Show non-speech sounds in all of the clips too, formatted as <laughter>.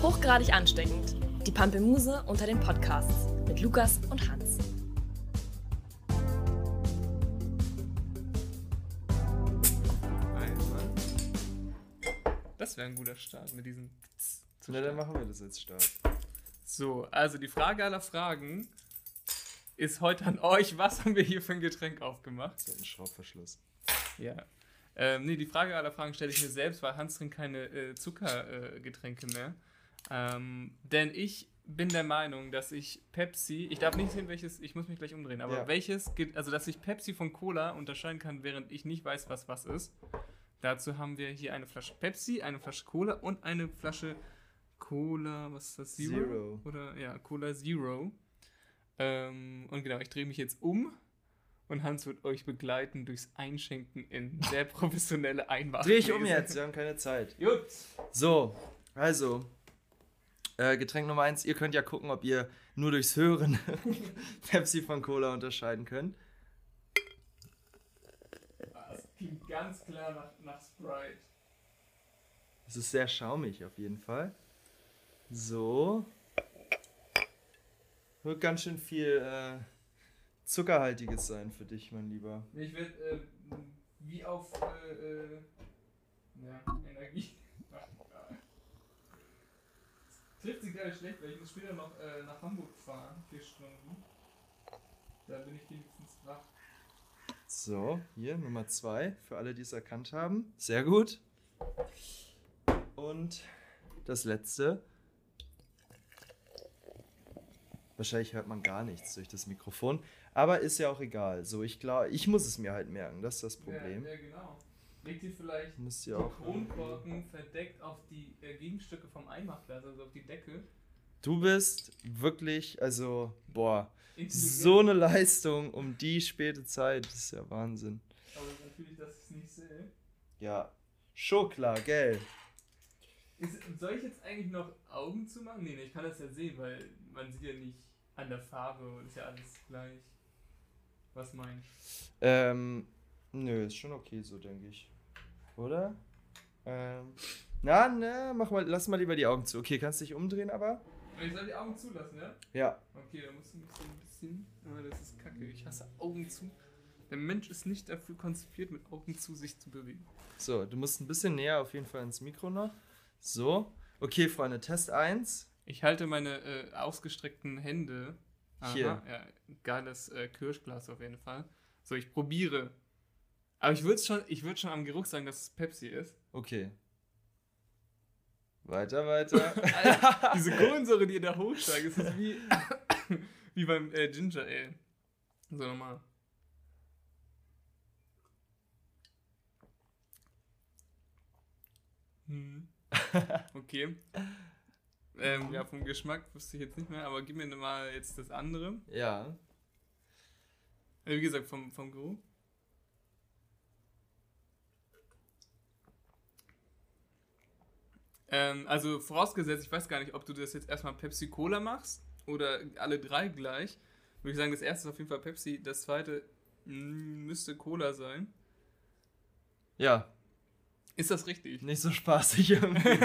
Hochgradig ansteckend. Die Pampelmuse unter den Podcasts mit Lukas und Hans. Einmal. Das wäre ein guter Start mit diesem. Na, dann machen wir das als Start. So, also die Frage aller Fragen ist heute an euch. Was haben wir hier für ein Getränk aufgemacht? So ein Schraubverschluss. Ja. Ähm, nee, die Frage aller Fragen stelle ich mir selbst, weil Hans trinkt keine äh, Zuckergetränke äh, mehr. Ähm, denn ich bin der Meinung, dass ich Pepsi, ich darf nicht sehen, welches, ich muss mich gleich umdrehen, aber Ja. welches, also dass ich Pepsi von Cola unterscheiden kann, während ich nicht weiß, was was ist. Dazu haben wir hier eine Flasche Pepsi, eine Flasche Cola und eine Flasche Cola, was ist das? Zero? Zero. Oder ja, Cola Zero. Ähm, und genau, ich drehe mich jetzt um und Hans wird euch begleiten durchs Einschenken in sehr <laughs> professionelle Einmach. Dreh ich um jetzt, wir haben keine Zeit. Gut. So, also, äh, Getränk Nummer eins. Ihr könnt ja gucken, ob ihr nur durchs Hören <laughs> Pepsi von Cola unterscheiden könnt. Das klingt ganz klar nach, nach Sprite. Es ist sehr schaumig auf jeden Fall. So. Wird ganz schön viel äh, Zuckerhaltiges sein für dich, mein Lieber. Ich werde äh, wie auf äh, äh, ja, Energie. Ach, ja. Es trifft sich gerade schlecht, weil ich muss später noch äh, nach Hamburg fahren, vier Stunden. Da bin ich wenigstens wach. So, hier Nummer zwei, für alle, die es erkannt haben. Sehr gut. Und das letzte. Wahrscheinlich hört man gar nichts durch das Mikrofon, aber ist ja auch egal. So, ich glaube, ich muss es mir halt merken, das ist das Problem. Ja, ja genau. Legt ihr vielleicht Müsst die auch. Kronkorken verdeckt auf die äh, Gegenstücke vom Eimachglas, also auf die Decke. Du bist wirklich, also, boah, so eine Leistung um die späte Zeit, das ist ja Wahnsinn. Aber natürlich, dass ich es nicht sehe. Ja, schon klar, gell? Ist, soll ich jetzt eigentlich noch Augen zu machen? Nee, nee, ich kann das ja sehen, weil man sieht ja nicht an der Farbe, ist ja alles gleich. Was mein ich? Ähm, nö, ist schon okay so, denke ich. Oder? Ähm, na, na, mach mal, lass mal lieber die Augen zu. Okay, kannst dich umdrehen, aber? Ich soll die Augen zulassen, ja? Ja. Okay, da musst du mich so ein bisschen. Aber das ist kacke. Ich hasse Augen zu. Der Mensch ist nicht dafür konzipiert, mit Augen zu sich zu bewegen. So, du musst ein bisschen näher auf jeden Fall ins Mikro noch. So. Okay, Freunde, Test 1. Ich halte meine äh, ausgestreckten Hände. Hier. Ja, geiles äh, Kirschglas auf jeden Fall. So, ich probiere. Aber ich würde schon, ich schon am Geruch sagen, dass es Pepsi ist. Okay. Weiter, weiter. Alter, <laughs> diese Kohlensäure, die da hochsteigt, ist das wie, <coughs> wie beim äh, Ginger Ale. So normal. Hm. Okay. <laughs> Ähm, ja, vom Geschmack wusste ich jetzt nicht mehr, aber gib mir mal jetzt das andere. ja. Äh, Wie gesagt, vom, vom Geruch. Ähm, also vorausgesetzt, ich weiß gar nicht, ob du das jetzt erstmal Pepsi Cola machst oder alle drei gleich. Würde ich sagen, das erste ist auf jeden Fall Pepsi, das zweite mh, müsste Cola sein. Ja, Ist das richtig? nicht so spaßig irgendwie.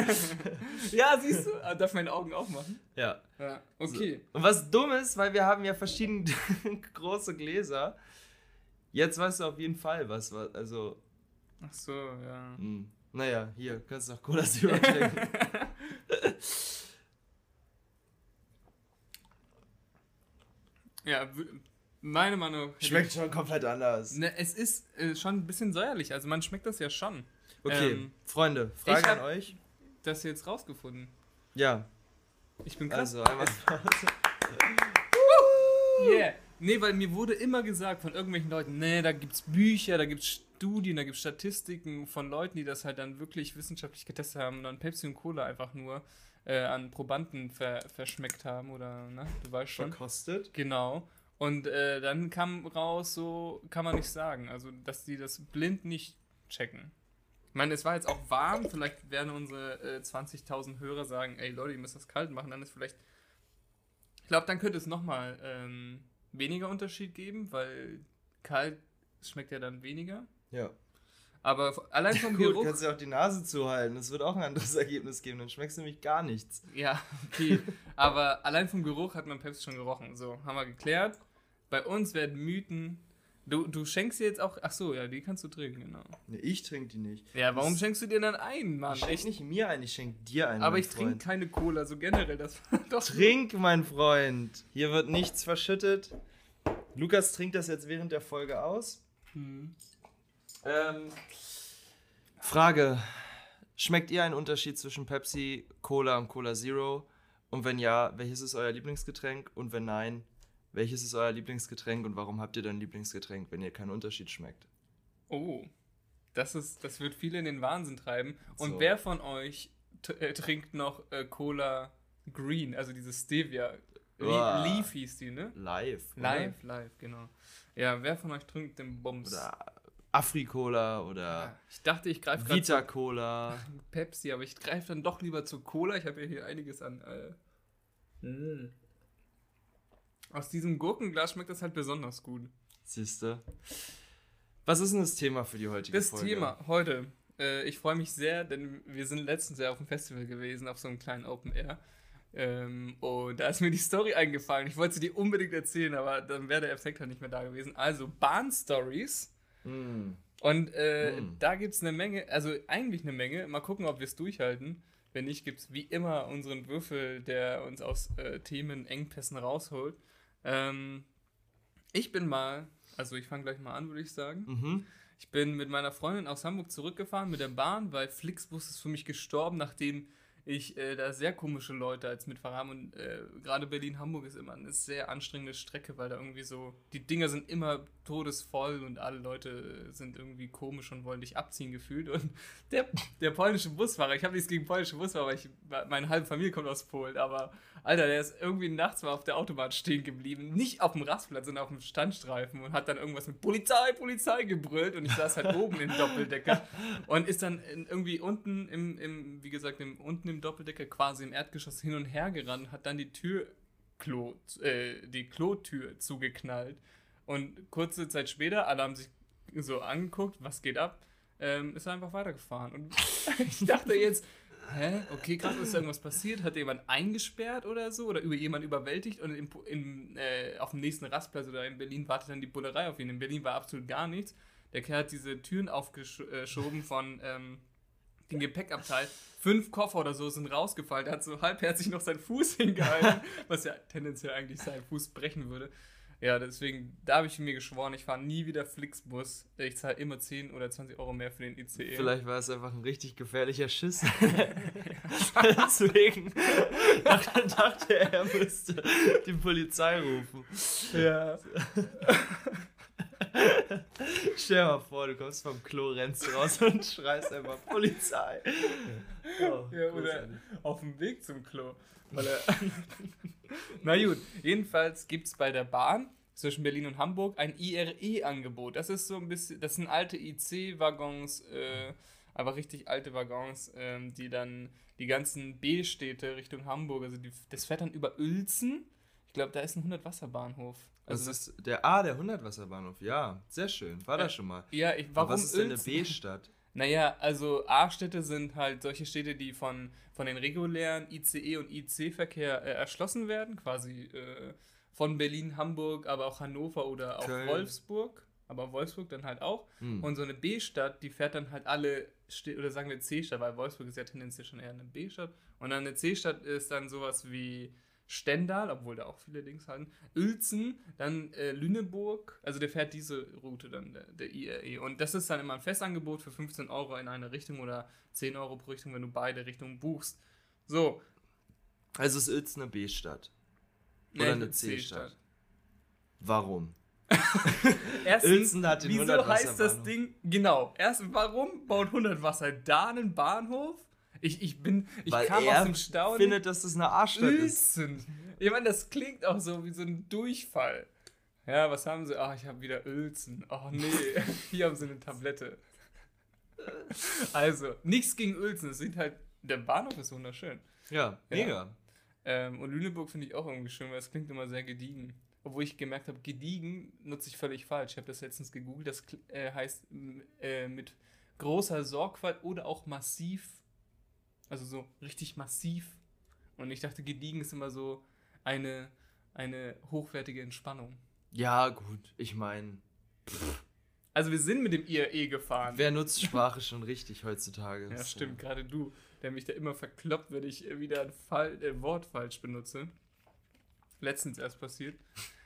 <laughs> ja, siehst du? Ah, Darf meine Augen aufmachen? ja. Ja, okay. Und was dumm ist, weil wir haben ja verschiedene <laughs> große Gläser. Jetzt weißt du auf jeden Fall, was war. Also, Ach so, ja. hm. Naja, hier, kannst du noch Cola Zero trinken. <laughs> Ja, meine Meinung. Schmeckt schon komplett anders. Ne, es ist äh, schon ein bisschen säuerlich, also man schmeckt das ja schon. Okay, Ähm, Freunde, Frage an euch. Das jetzt rausgefunden. Ja, Ich bin krass. also einmal. <laughs> Yeah. Nee, weil mir wurde immer gesagt von irgendwelchen Leuten, nee, da gibt's Bücher, da gibt's Studien, da gibt's Statistiken von Leuten, die das halt dann wirklich wissenschaftlich getestet haben und dann Pepsi und Cola einfach nur äh, an Probanden ver verschmeckt haben oder, ne, du weißt schon. verkostet. Genau. Und äh, dann kam raus, so kann man nicht sagen. Also, dass die das blind nicht checken. Ich meine, es war jetzt auch warm. Vielleicht werden unsere äh, 20.000 Hörer sagen, ey Leute, ihr müsst das kalt machen. Dann ist vielleicht. Ich glaube, dann könnte es nochmal ähm, weniger Unterschied geben, weil kalt schmeckt ja dann weniger. Ja. Aber allein vom <laughs> Gut, Geruch. kannst du auch die Nase zuhalten. Das wird auch ein anderes <laughs> Ergebnis geben. Dann schmeckst du nämlich gar nichts. Ja, okay. Aber allein vom Geruch hat man Pepsi schon gerochen. So, haben wir geklärt. Bei uns werden Mythen. Du, du schenkst dir jetzt auch. Ach so, ja, die kannst du trinken, genau. Nee, ich trinke die nicht. Ja, warum Das- schenkst du dir dann ein, Mann? Ich schenke nicht mir ein, ich schenke dir ein. Aber ich trinke keine Cola, so generell. Das <laughs> doch. Trink, mein Freund. Hier wird nichts verschüttet. Lukas trinkt das jetzt während der Folge aus. Hm. Ähm, Frage: Schmeckt ihr einen Unterschied zwischen Pepsi, Cola und Cola Zero? Und wenn ja, welches ist euer Lieblingsgetränk? Und wenn nein, welches ist euer Lieblingsgetränk und warum habt ihr dann Lieblingsgetränk, wenn ihr keinen Unterschied schmeckt? Oh. Das, ist, das wird viele in den Wahnsinn treiben. Und So. wer von euch äh, trinkt noch äh, Cola Green, also diese Stevia? Le Uah. Leaf hieß die, ne? Live. oder? Live, live, genau. Ja, wer von euch trinkt den Bums? Oder Afri-Cola oder Ich dachte, ich greife gerade Vita-Cola. <laughs> Pepsi, aber ich greife dann doch lieber zu Cola. Ich habe ja hier einiges an. Äh, mm. Aus diesem Gurkenglas schmeckt das halt besonders gut. Siehste. Was ist denn das Thema für die heutige Das Folge? Thema heute. Äh, ich freue mich sehr, denn wir sind letztens ja auf dem Festival gewesen, auf so einem kleinen Open Air. Ähm, und da ist mir die Story eingefallen. Ich wollte sie dir unbedingt erzählen, aber dann wäre der Effekt halt nicht mehr da gewesen. Also Bahn-Stories. Mm. Und äh, Hm. da gibt es eine Menge, also eigentlich eine Menge. Mal gucken, ob wir es durchhalten. Wenn nicht, gibt es wie immer unseren Würfel, der uns aus äh, Themenengpässen rausholt. Ähm, ich bin mal, also ich fange gleich mal an, würde ich sagen. Mhm. Ich bin mit meiner Freundin aus Hamburg zurückgefahren mit der Bahn, weil Flixbus ist für mich gestorben, nachdem ich äh, da sehr komische Leute als Mitfahrer habe. Und äh, gerade Berlin-Hamburg ist immer eine sehr anstrengende Strecke, weil da irgendwie so, die Dinger sind immer todesvoll und alle Leute sind irgendwie komisch und wollen dich abziehen gefühlt. Und <laughs> der, der polnische Busfahrer, ich habe nichts gegen polnische Busfahrer, weil ich, meine halbe Familie kommt aus Polen, aber Alter, der ist irgendwie nachts mal auf der Autobahn stehen geblieben. Nicht auf dem Rastplatz, sondern auf dem Standstreifen und hat dann irgendwas mit Polizei, Polizei gebrüllt und ich saß halt oben im Doppeldecker <laughs> und ist dann in, irgendwie unten im, im, wie gesagt, im, unten im Doppeldecker quasi im Erdgeschoss hin und her gerannt, hat dann die Tür, Klo, äh, die Klotür zugeknallt und kurze Zeit später, alle haben sich so angeguckt, was geht ab, ähm, ist er einfach weitergefahren und <laughs> ich dachte jetzt, Hä? Okay, krass, ist irgendwas passiert? Hat jemand eingesperrt oder so? Oder über jemand überwältigt? Und im, im, äh, auf dem nächsten Rastplatz oder in Berlin wartet dann die Bullerei auf ihn. In Berlin war absolut gar nichts. Der Kerl hat diese Türen aufgeschoben von ähm, dem Gepäckabteil. Fünf Koffer oder so sind rausgefallen. Der hat so halbherzig noch seinen Fuß <laughs> hingehalten, was ja tendenziell eigentlich seinen Fuß brechen würde. Ja, deswegen, da habe ich mir geschworen, ich fahre nie wieder Flixbus. Ich zahle immer 10 oder 20 Euro mehr für den ICE. Vielleicht war es einfach ein richtig gefährlicher Schiss. <laughs> <laughs> Deswegen dachte er, er müsste die Polizei rufen. Ja. Stell dir mal vor, du kommst vom Klo, rennst raus und <laughs> schreist einfach Polizei. Oh, Ja, oder auf dem Weg zum Klo. <laughs> Na gut, jedenfalls gibt es bei der Bahn zwischen Berlin und Hamburg ein IRE-Angebot. Das ist so ein bisschen, das sind alte IC-Waggons, äh, aber richtig alte Waggons, ähm, die dann die ganzen B-Städte Richtung Hamburg, also die, das fährt dann über Uelzen. Ich glaube, da ist ein 100-Wasser-Bahnhof. Das Also ist der A, der 100-Wasserbahnhof. Ja, sehr schön. War Ja. da schon mal. ja, ich, Aber warum was ist denn eine? B-Stadt? <laughs> Naja, also A-Städte sind halt solche Städte, die von, von den regulären ICE und IC-Verkehr äh, erschlossen werden, quasi äh, von Berlin, Hamburg, aber auch Hannover oder auch Köln. Wolfsburg, aber Wolfsburg dann halt auch. Hm. Und so eine B-Stadt, die fährt dann halt alle, Städte, oder sagen wir C-Stadt, weil Wolfsburg ist ja tendenziell schon eher eine B-Stadt. Und dann eine C-Stadt ist dann sowas wie Stendal, obwohl da auch viele Links halten, Uelzen, dann äh, Lüneburg, also der fährt diese Route dann, der, der IRE. Und das ist dann immer ein Festangebot für 15 Euro in eine Richtung oder 10 Euro pro Richtung, wenn du beide Richtungen buchst. So. Also ist Uelzen eine B-Stadt. Oder eine C-Stadt. Warum? <laughs> Erstens, Uelzen hat den wieso 100 heißt das. Ding, genau, erstens, warum baut 100 Wasser da einen Bahnhof? Ich, ich bin, ich Weil kam er aus dem Staunen. findet, dass das eine A-Stadt ist. Ich meine, das klingt auch so wie so ein Durchfall. Ja, was haben sie? Ach, ich habe wieder Uelzen. Oh nee, <laughs> hier haben sie eine Tablette. Also, nichts gegen Uelzen. Es sieht halt, der Bahnhof ist wunderschön. Ja, mega. Ähm, und Lüneburg finde ich auch irgendwie schön, weil es klingt immer sehr gediegen. Obwohl ich gemerkt habe, gediegen nutze ich völlig falsch. Ich habe das letztens gegoogelt. Das äh, heißt äh, mit großer Sorgfalt oder auch massiv. Also so richtig massiv. Und ich dachte, gediegen ist immer so eine, eine hochwertige Entspannung. Ja, gut, ich meine, Also wir sind mit dem IRE gefahren. wer nutzt Sprache schon richtig heutzutage? Ja, Das, stimmt, gerade du, der mich da immer verkloppt, wenn ich wieder ein Fall, äh, Wort falsch benutze. Letztens erst passiert.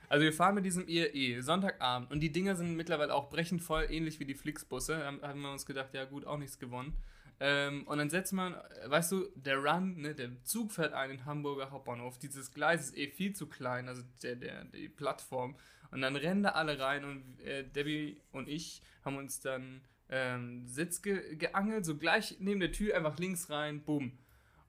Also wir fahren mit diesem IRE, Sonntagabend, und die Dinger sind mittlerweile auch brechend voll, ähnlich wie die Flixbusse. Da haben wir uns gedacht, ja gut, auch nichts gewonnen. Ähm, und dann setzt man, weißt du, der Run, ne, der Zug fährt ein in Hamburger Hauptbahnhof. Dieses Gleis ist eh viel zu klein, also der, der, die Plattform. Und dann rennen da alle rein und äh, Debbie und ich haben uns dann ähm, Sitz ge geangelt, so gleich neben der Tür einfach links rein, bumm.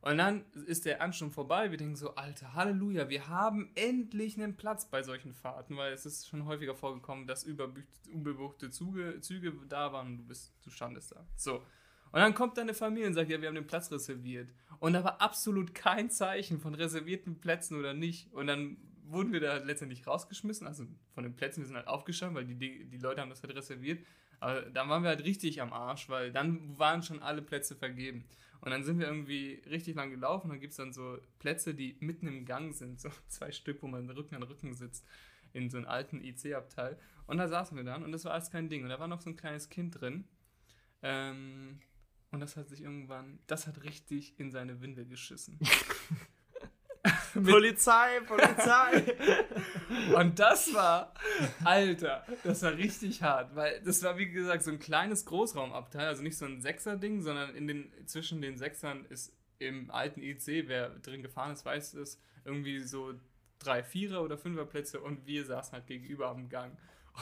Und dann ist der Ansturm vorbei. Wir denken so, Alter, Halleluja, wir haben endlich einen Platz bei solchen Fahrten, weil es ist schon häufiger vorgekommen, dass unbebuchte Züge, Züge da waren und du bist, du standest da. So. Und dann kommt deine Familie und sagt, ja, wir haben den Platz reserviert. Und da war absolut kein Zeichen von reservierten Plätzen oder nicht. Und dann wurden wir da letztendlich rausgeschmissen, also von den Plätzen, wir sind halt aufgestanden, weil die, die Leute haben das halt reserviert. Aber dann waren wir halt richtig am Arsch, weil dann waren schon alle Plätze vergeben. Und dann sind wir irgendwie richtig lang gelaufen. Dann gibt es dann so Plätze, die mitten im Gang sind, so <laughs> zwei Stück, wo man Rücken an Rücken sitzt, in so einem alten IC-Abteil. Und da saßen wir dann und das war alles kein Ding. Und da war noch so ein kleines Kind drin. Ähm, und das hat sich irgendwann, das hat richtig in seine Windel geschissen. <laughs> Polizei, Polizei! <laughs> Und das war, Alter, das war richtig hart, weil das war wie gesagt so ein kleines Großraumabteil, also nicht so ein Sechser-Ding, sondern in den, zwischen den Sechsern ist im alten IC, wer drin gefahren ist, weiß es, irgendwie so drei Vierer- oder Fünferplätze und wir saßen halt gegenüber am Gang.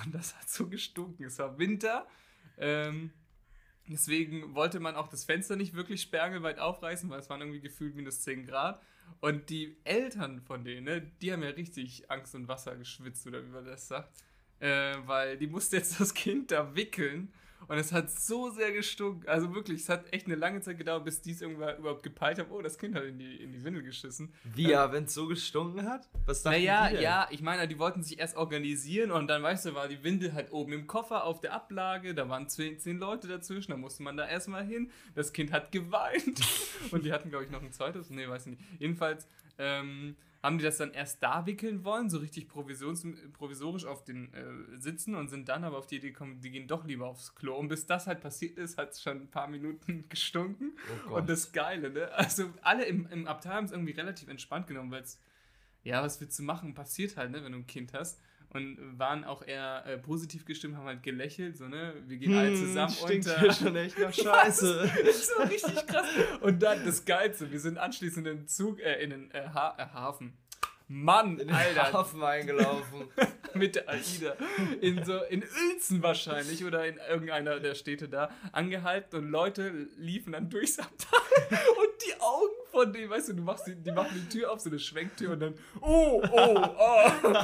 Und das hat so gestunken. Es war Winter, ähm, deswegen wollte man auch das Fenster nicht wirklich sperrangelweit aufreißen, weil es waren irgendwie gefühlt minus 10 Grad. Und die Eltern von denen, ne, die haben ja richtig Angst und Wasser geschwitzt, oder wie man das sagt. Äh, weil die musste jetzt das Kind da wickeln. Und es hat so sehr gestunken. Also wirklich, es hat echt eine lange Zeit gedauert, bis die es irgendwann überhaupt gepeilt haben. Oh, das Kind hat in die, in die Windel geschissen. Wie ja, wenn es so gestunken hat? Was dachten Naja, ja, ich meine, die wollten sich erst organisieren und dann, weißt du, war die Windel halt oben im Koffer auf der Ablage, da waren zehn, zehn Leute dazwischen, da musste man da erstmal hin. Das Kind hat geweint <laughs> und die hatten, glaube ich, noch ein zweites, nee, weiß ich nicht. Jedenfalls ähm, haben die das dann erst da wickeln wollen, so richtig provisions provisorisch auf den äh, Sitzen und sind dann aber auf die Idee gekommen, die gehen doch lieber aufs Klo. Und bis das halt passiert ist, hat es schon ein paar Minuten <laughs> gestunken. Oh. Und das Geile, ne? Also alle im, im Abteil haben es irgendwie relativ entspannt genommen, weil es, ja, was willst du machen? Passiert halt, ne, wenn du ein Kind hast. Und waren auch eher äh, positiv gestimmt, haben halt gelächelt, so, ne? Wir gehen alle zusammen Hm, stinkt unter. hier schon echt nach Scheiße. <laughs> War richtig krass. Und dann das Geilste, wir sind anschließend in den Zug, äh, in den äh, ha äh, Hafen. Mann, In den Alter, Hafen eingelaufen. <laughs> mit der AIDA. In so, in Uelzen wahrscheinlich oder in irgendeiner der Städte da angehalten und Leute liefen dann durchs Abteil <laughs> und die Augen von denen, weißt du, du machst die, die machen die Tür auf, so eine Schwenktür und dann, oh, oh, oh. Und,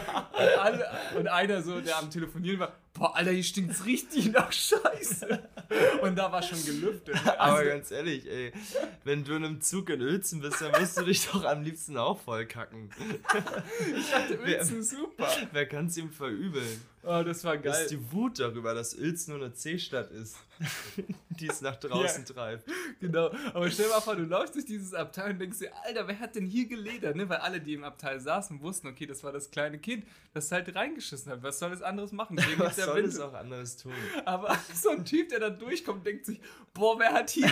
alle, und einer so, der am Telefonieren war, boah, Alter, hier stinkt's richtig nach Scheiße. Und da war schon gelüftet. <laughs> Aber Also, ganz ehrlich, ey, wenn du in einem Zug in Uelzen bist, dann musst du dich doch am liebsten auch voll kacken. <laughs> ich dachte, Uelzen super. Wer kann es ihm verübeln? Oh, das war Das geil. ist die Wut darüber, dass Uelzen nur eine C-Stadt ist, <laughs> die es nach draußen treibt. Genau, aber stell dir mal vor, du läufst durch dieses Abteil und denkst dir, Alter, wer hat denn hier geledert? Ne? Weil alle, die im Abteil saßen, wussten, okay, das war das kleine Kind, das halt reingeschissen hat. Was soll es anderes machen? Deswegen <laughs> Was ja soll Wind. es auch anderes tun? Aber <laughs> so ein Typ, der da durchkommt, denkt sich, boah, wer hat hier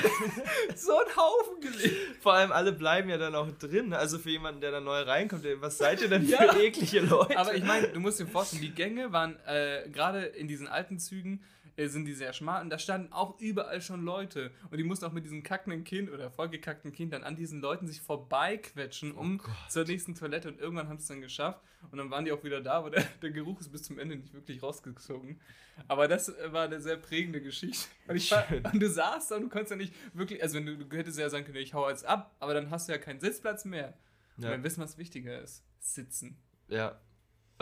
so einen Haufen gelegt? Vor allem alle bleiben ja dann auch drin. Also für jemanden, der da neu reinkommt, was seid ihr denn für Ja. eklige Leute? Aber ich meine, du musst dir vorstellen, die Gänge waren äh, gerade in diesen alten Zügen äh, sind die sehr schmal und da standen auch überall schon Leute und die mussten auch mit diesem kackenden Kind oder vollgekackten Kind dann an diesen Leuten sich vorbeiquetschen um Gott. zur nächsten Toilette und irgendwann haben sie es dann geschafft und dann waren die auch wieder da, aber der, der Geruch ist bis zum Ende nicht wirklich rausgezogen. Aber das äh, war eine sehr prägende Geschichte. Und, ich war, und du saßt da und du konntest ja nicht wirklich, also wenn du, du hättest ja sagen können, ich hau jetzt ab, aber dann hast du ja keinen Sitzplatz mehr. Und Ja. dann wissen, was wichtiger ist. Sitzen. ja.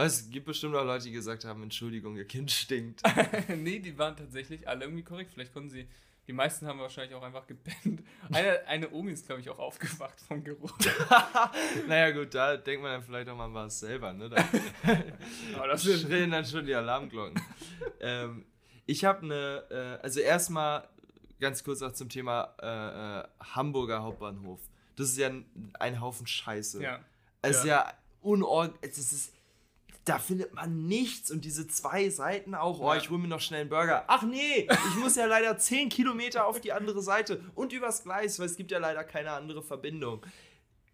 Es gibt bestimmt auch Leute, die gesagt haben, Entschuldigung, ihr Kind stinkt. <laughs> nee, die waren tatsächlich alle irgendwie korrekt. Vielleicht konnten sie. Die meisten haben wahrscheinlich auch einfach gepennt. Eine, eine Omi ist, glaube ich, auch aufgewacht vom Geruch. <laughs> naja gut, da denkt man dann vielleicht auch mal was selber, ne? Da <laughs> Aber das schrillen dann schon die Alarmglocken. ähm, ich habe eine, äh, also erstmal ganz kurz noch zum Thema äh, äh, Hamburger Hauptbahnhof. Das ist ja ein, ein Haufen Scheiße. Ja. Es ist ja unorg... Es ist, da findet man nichts und diese zwei Seiten auch, oh, ich hole mir noch schnell einen Burger. Ach nee, ich muss ja leider 10 Kilometer auf die andere Seite und übers Gleis, weil es gibt ja leider keine andere Verbindung.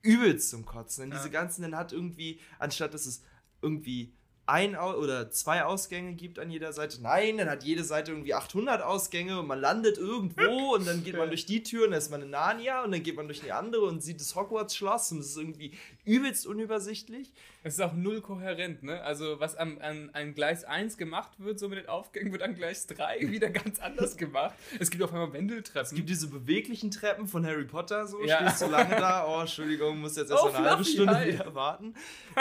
Übelst zum Kotzen. Denn Ja. diese ganzen, dann hat irgendwie, anstatt dass es irgendwie ein oder zwei Ausgänge gibt an jeder Seite, nein, dann hat jede Seite irgendwie 800 Ausgänge und man landet irgendwo und dann geht man durch die Tür und dann ist man in Narnia und dann geht man durch die andere und sieht das Hogwarts-Schloss und es ist irgendwie übelst unübersichtlich. Es ist auch null kohärent, ne? Also, was am, an, an Gleis 1 gemacht wird, so mit den Aufgängen, wird an Gleis 3 <laughs> wieder ganz anders gemacht. Es gibt auf einmal Wendeltreppen. Es gibt diese beweglichen Treppen von Harry Potter, so Ja. stehst du lange da, oh, Entschuldigung, muss jetzt erst Oh, eine halbe Stunde hi. wieder warten.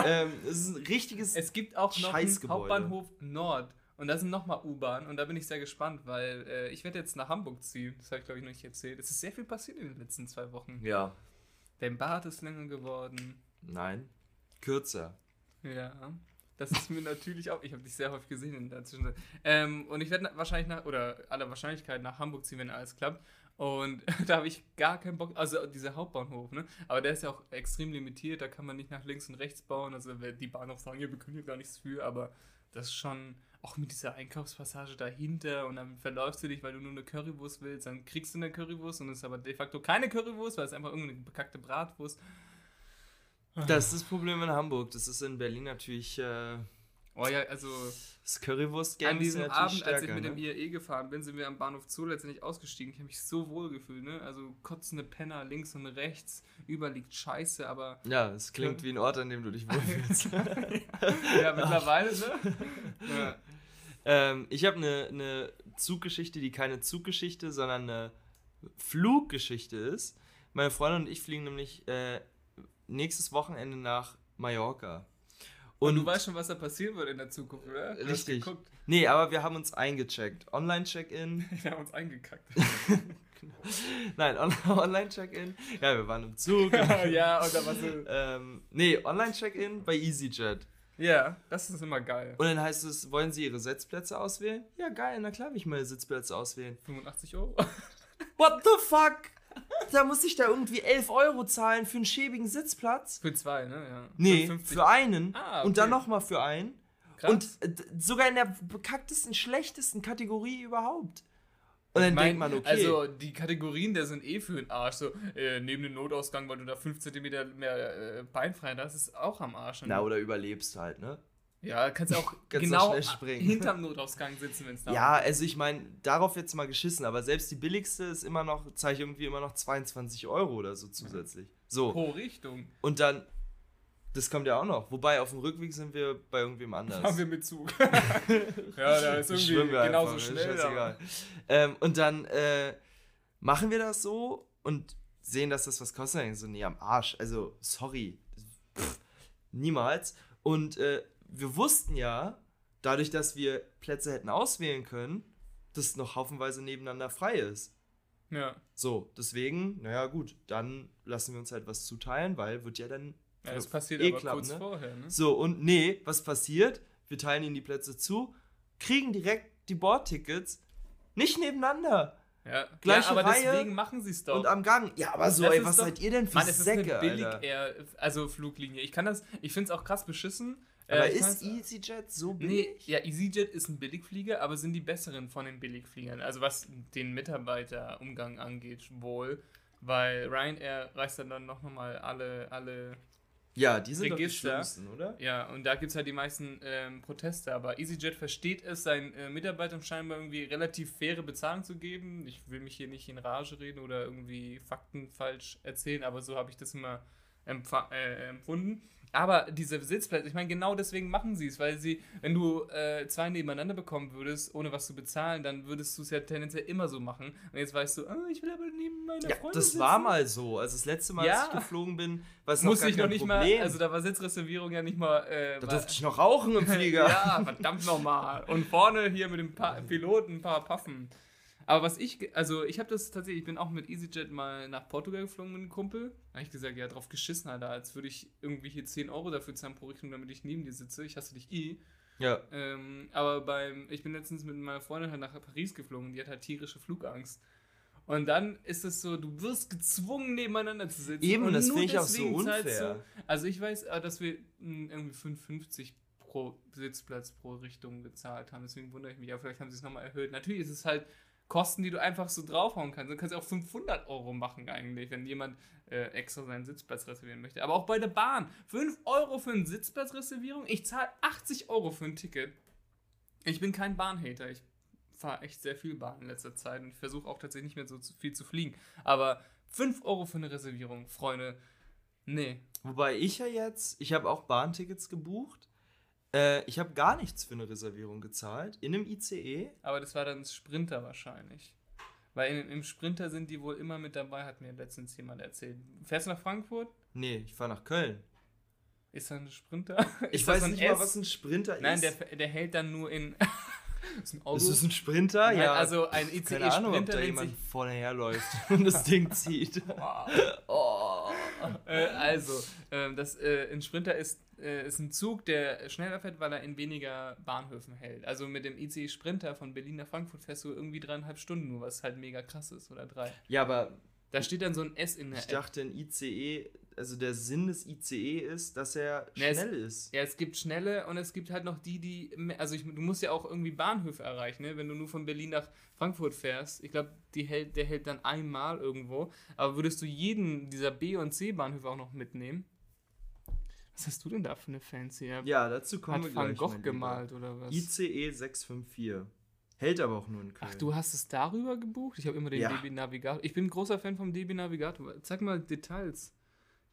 ähm, es ist ein richtiges... Es gibt auch noch einen. Hauptbahnhof Nord. Und da sind nochmal U-Bahn. Und da bin ich sehr gespannt, weil äh, ich werde jetzt nach Hamburg ziehen. Das habe ich, glaube ich, noch nicht erzählt. Es ist sehr viel passiert in den letzten zwei Wochen. ja, Dein Bart ist länger geworden. Nein, kürzer. Ja. Das ist mir <laughs> natürlich auch. Ich habe dich sehr häufig gesehen in der Zwischenzeit. Ähm, und ich werde wahrscheinlich nach, oder aller Wahrscheinlichkeit nach Hamburg ziehen, wenn alles klappt. Und <laughs> da habe ich gar keinen Bock, also dieser Hauptbahnhof, ne? Aber der ist ja auch extrem limitiert, da kann man nicht nach links und rechts bauen. Also die Bahnhof sagen, ja, wir können hier gar nichts für, aber das ist schon auch mit dieser Einkaufspassage dahinter und dann verläufst du dich, weil du nur eine Currywurst willst, dann kriegst du eine Currywurst und es ist aber de facto keine Currywurst, weil es einfach irgendeine bekackte Bratwurst. Das ist das Problem in Hamburg. Das ist in Berlin natürlich... Äh, Oh ja, also das Currywurst-Game An diesem Abend, als ich stärker, mit dem ne? IAE gefahren bin, sind wir am Bahnhof Zoo letztendlich ausgestiegen. Ich habe mich so wohl gefühlt, ne? Also kotzende Penner links und rechts, überall liegt Scheiße, aber Ja, es klingt wie ein Ort, an dem du dich wohlfühlst. <laughs> ja, mittlerweile, ne? <laughs> Ja. ähm, ich habe eine ne Zuggeschichte, die keine Zuggeschichte, sondern eine Fluggeschichte ist. Meine Freundin und ich fliegen nämlich äh, nächstes Wochenende nach Mallorca. Und, du weißt schon, was da passieren wird in der Zukunft, oder? Du Richtig. Nee, aber wir haben uns eingecheckt. Online-Check-In. <laughs> Wir haben uns eingekackt. <laughs> Nein, On <laughs> Online-Check-In. Ja, wir waren im Zug. ja, und warst du. ähm, nee, Online-Check-In bei EasyJet. Ja, das ist immer geil. Und dann heißt es, wollen Sie Ihre Sitzplätze auswählen? Ja, geil, na klar will ich meine Sitzplätze auswählen. 85 Euro. What the fuck? Da muss ich da irgendwie 11 Euro zahlen für einen schäbigen Sitzplatz? Für zwei, ne? Ja. Nee, 50. für einen. Ah, Und dann okay. nochmal für einen. Krass. Und äh, sogar in der bekacktesten, schlechtesten Kategorie überhaupt. Und dann Ich mein, denkt man, okay. Also die Kategorien, der sind eh für den Arsch. So, äh, neben dem Notausgang, weil du da 5 cm mehr äh, beinfrei hast, ist auch am Arsch. Und na, oder überlebst halt, ne? Ja, <laughs> kannst du auch Kannst genau auch schnell springen. hinterm Notausgang sitzen, wenn es da Ja, also ich meine, darauf jetzt mal geschissen, aber selbst die billigste ist immer noch, zahle ich irgendwie immer noch 22 Euro oder so zusätzlich. So, pro Richtung. und dann, das kommt ja auch noch. Wobei, auf dem Rückweg sind wir bei irgendwem anders. Fahren wir mit Zug. <laughs> ja, da ist irgendwie genauso einfach, schnell. scheißegal. Ähm, und dann äh, machen wir das so und sehen, dass das was kostet. Und so, nee, am Arsch. Also, sorry. Pff, niemals. Und äh, wir wussten ja, dadurch, dass wir Plätze hätten auswählen können, dass noch haufenweise nebeneinander frei ist. Ja. So, deswegen, naja, gut, dann lassen wir uns halt was zuteilen, weil wird ja dann. ja, das passiert eh aber klappen, kurz ne? vorher, ne? So, und nee, was passiert? Wir teilen ihnen die Plätze zu, kriegen direkt die Bordtickets nicht nebeneinander Ja, Gleiche ja aber Reihe deswegen machen sie es doch. und am Gang. Ja, aber so, Das ey, ist was doch- seid ihr denn für Mann, es ist Säcke, eine billig Alter? Air, also Fluglinie. Ich kann das, ich finde es auch krass beschissen. Aber Äh, ist EasyJet so Nee, billig? ja, EasyJet ist ein Billigflieger, aber sind die besseren von den Billigfliegern. Also was den Mitarbeiterumgang angeht, wohl. Weil Ryanair reißt dann, dann noch mal alle, alle, Ja, die sind doch die Register. schlimmsten, oder? ja, und da gibt es halt die meisten ähm, Proteste. Aber EasyJet versteht es, seinen äh, Mitarbeitern scheinbar irgendwie relativ faire Bezahlung zu geben. Ich will mich hier nicht in Rage reden oder irgendwie Fakten falsch erzählen, aber so habe ich das immer äh, empfunden. Aber diese Sitzplätze, ich meine, genau deswegen machen sie es, weil sie, wenn du äh, zwei nebeneinander bekommen würdest, ohne was zu bezahlen, dann würdest du es ja tendenziell immer so machen. Und jetzt weißt du, ah, ich will aber neben meiner Ja, Freundin das sitzen. war mal so. Also das letzte Mal, Ja. als ich geflogen bin, war es Musste noch ich gar noch nicht Problem. mal, also da war Sitzreservierung ja nicht mal. Äh, da durfte ich noch rauchen im <laughs> Flieger. ja, verdammt nochmal. Und vorne hier mit dem pa Piloten ein paar Puffen. Aber was ich, also ich habe das tatsächlich, ich bin auch mit EasyJet mal nach Portugal geflogen mit einem Kumpel. Da habe ich gesagt, ja, drauf geschissen, Alter, als würde ich irgendwie hier 10 Euro dafür zahlen pro Richtung, damit ich neben dir sitze. Ich hasse dich eh. Ja, Ähm, aber beim, ich bin letztens mit meiner Freundin halt nach Paris geflogen, die hat halt tierische Flugangst. Und dann ist es so, du wirst gezwungen, nebeneinander zu sitzen. Eben, und das finde ich auch so unfair. du- also ich weiß, äh, dass wir mh, irgendwie 5,50 pro Sitzplatz pro Richtung gezahlt haben. Deswegen wundere ich mich. Aber vielleicht haben sie es nochmal erhöht. Natürlich ist es halt Kosten, die du einfach so draufhauen kannst. Du kannst auch 500 Euro machen eigentlich, wenn jemand äh, extra seinen Sitzplatz reservieren möchte. Aber auch bei der Bahn. 5 Euro für eine Sitzplatzreservierung? Ich zahle 80 Euro für ein Ticket. Ich bin kein Bahnhater. Ich fahre echt sehr viel Bahn in letzter Zeit und versuche auch tatsächlich nicht mehr so viel zu fliegen. Aber 5 Euro für eine Reservierung, Freunde, nee. Wobei ich ja jetzt, ich habe auch Bahntickets gebucht. Äh, ich habe gar nichts für eine Reservierung gezahlt. In einem ICE. Aber das war dann das Sprinter wahrscheinlich. Weil in, im Sprinter sind die wohl immer mit dabei, hat mir letztens jemand erzählt. Fährst du nach Frankfurt? Nee, ich fahre nach Köln. Ist da ein Sprinter? Ich <laughs> Ist das weiß ein nicht S? mal, was ein Sprinter Nein, ist. der, der hält dann nur in. <laughs> ist ein ist es ein Sprinter? Nein, ja. Also ein keine Ahnung, ob ICE-Sprinter da jemand vorne herläuft und das Ding zieht. <laughs> oh. Äh, also, ähm, das, äh, ein Sprinter ist, äh, ist ein Zug, der schneller fährt, weil er in weniger Bahnhöfen hält. Also mit dem ICE Sprinter von Berlin nach Frankfurt fährst du irgendwie dreieinhalb Stunden nur, was halt mega krass ist, oder drei. Ja, aber Da steht dann so ein S in der ich App. dachte, ein ICE, also der Sinn des ICE ist, dass er Ja, es- schnell ist. Ja, es gibt schnelle und es gibt halt noch die, die. Also ich, du musst ja auch irgendwie Bahnhöfe erreichen, ne? Wenn du nur von Berlin nach Frankfurt fährst. Ich glaube, hält, der hält dann einmal irgendwo. Aber würdest du jeden dieser B- und C-Bahnhöfe auch noch mitnehmen? Was hast du denn da für eine fancy App? Ja, dazu kommen Hat wir Van. Gogh Lieber. gemalt oder was? ICE 654. Hält aber auch nur in Köln. Ach, du hast es darüber gebucht? Ich habe immer den Ja. DB Navigator. Ich bin ein großer Fan vom DB Navigator. Zeig mal Details.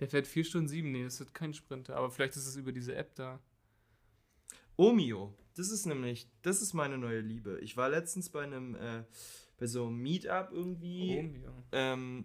Der fährt 4 Stunden 7. Nee, das ist kein Sprinter. Aber vielleicht ist es über diese App da. Omio. Das ist nämlich, das ist meine neue Liebe. Ich war letztens bei einem, äh, bei so einem Meetup irgendwie. Romeo. ähm,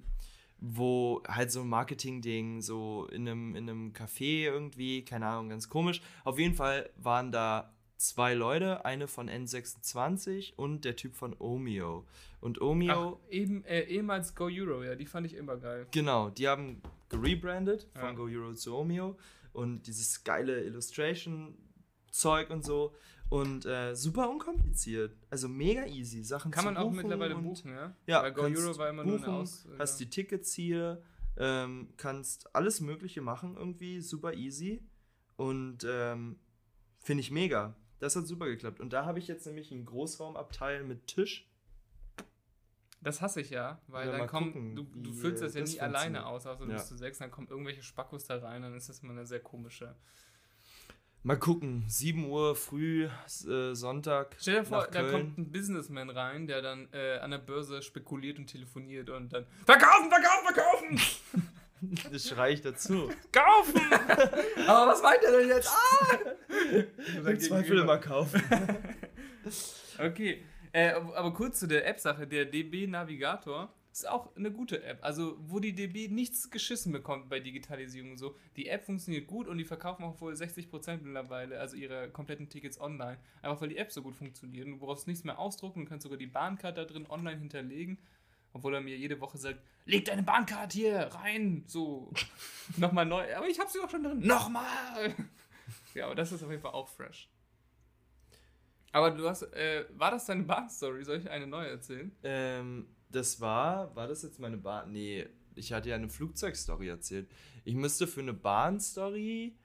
wo halt so ein Marketing-Ding, so in einem, in einem Café irgendwie, keine Ahnung, ganz komisch. Auf jeden Fall waren da zwei Leute, eine von N26 und der Typ von Omeo. Und Ach, Omeo, eben, äh, ehemals Go Euro, ja, die fand ich immer geil. genau, die haben gerebrandet von Ja. Go Euro zu Omeo und dieses geile Illustration-Zeug und so. Und äh, super unkompliziert. Also mega easy. Sachen Kann man auch buchen mittlerweile und- buchen, ja? Ja, Weil Go Euro war immer nur eine buchen, Aus. äh, hast die Tickets hier, ähm, kannst alles Mögliche machen irgendwie, super easy und ähm, finde ich mega. Das hat super geklappt. Und da habe ich jetzt nämlich einen Großraumabteil mit Tisch. Das hasse ich ja, weil Oder dann kommen, gucken, du, du füllst das äh, ja das nie alleine aus, außer du Ja. bist zu sechs, dann kommen irgendwelche Spackos da rein, dann ist das immer eine sehr komische. Mal gucken, 7 Uhr früh, äh, Sonntag. Stell dir vor, da kommt ein Businessman rein, der dann äh, an der Börse spekuliert und telefoniert und dann Verkaufen, verkaufen, verkaufen! <laughs> Das schrei ich dazu. Kaufen! <laughs> Aber was meint er denn jetzt? Ah! Im Zweifel immer kaufen. <laughs> Okay, äh, aber kurz zu der App-Sache. Der DB Navigator ist auch eine gute App. Also, wo die DB nichts geschissen bekommt bei Digitalisierung und so. Die App funktioniert gut und die verkaufen auch wohl 60% mittlerweile, also ihre kompletten Tickets online. Einfach weil die App so gut funktioniert. Und du brauchst nichts mehr ausdrucken, du kannst sogar die Bahncard da drin online hinterlegen. Obwohl er mir jede Woche sagt, leg deine Bahncard hier rein, so, <laughs> nochmal neu. Aber ich hab sie doch schon drin. Nochmal! <laughs> ja, aber das ist auf jeden Fall auch fresh. Aber du hast, äh, war das deine Bahnstory? Soll ich eine neue erzählen? Ähm, das war, war das jetzt meine Bahn? Nee, ich hatte ja eine Flugzeugstory erzählt. Ich müsste für eine Bahnstory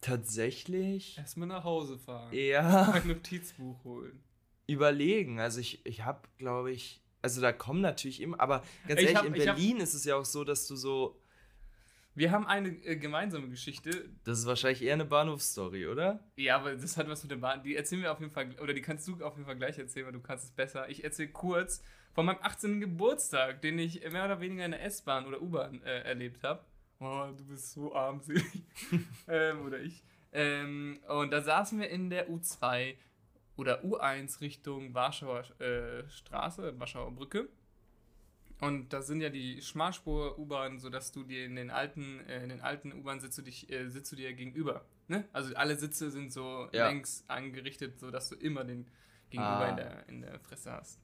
tatsächlich Erstmal nach Hause fahren. eher Mein Notizbuch holen. überlegen. Also ich, ich habe, glaube ich, also da kommen natürlich immer, aber ganz Ich ehrlich, hab- in ich hab- Berlin ist es ja auch so, dass du so, Wir haben eine äh, gemeinsame Geschichte. das ist wahrscheinlich eher eine Bahnhofsstory, oder? Ja, aber das hat was mit der Bahn. Die erzählen wir auf jeden Fall, oder die kannst du auf jeden Fall gleich erzählen, weil du kannst es besser. Ich erzähle kurz von meinem 18. Geburtstag, den ich mehr oder weniger in der S-Bahn oder U-Bahn äh, erlebt habe. Oh, du bist so armselig. <laughs> ähm, oder ich. Ähm, und da saßen wir in der U2 oder U1 Richtung Warschauer äh, Straße, Warschauer Brücke. Und da sind ja die Schmalspur-U-Bahnen, sodass du dir in den alten, äh, in den alten U-Bahnen sitzt du dich, äh, sitzt du dir gegenüber. Ne? Also alle Sitze sind so Ja. längs angerichtet, sodass du immer den Gegenüber Ah. in, der, in der Fresse hast.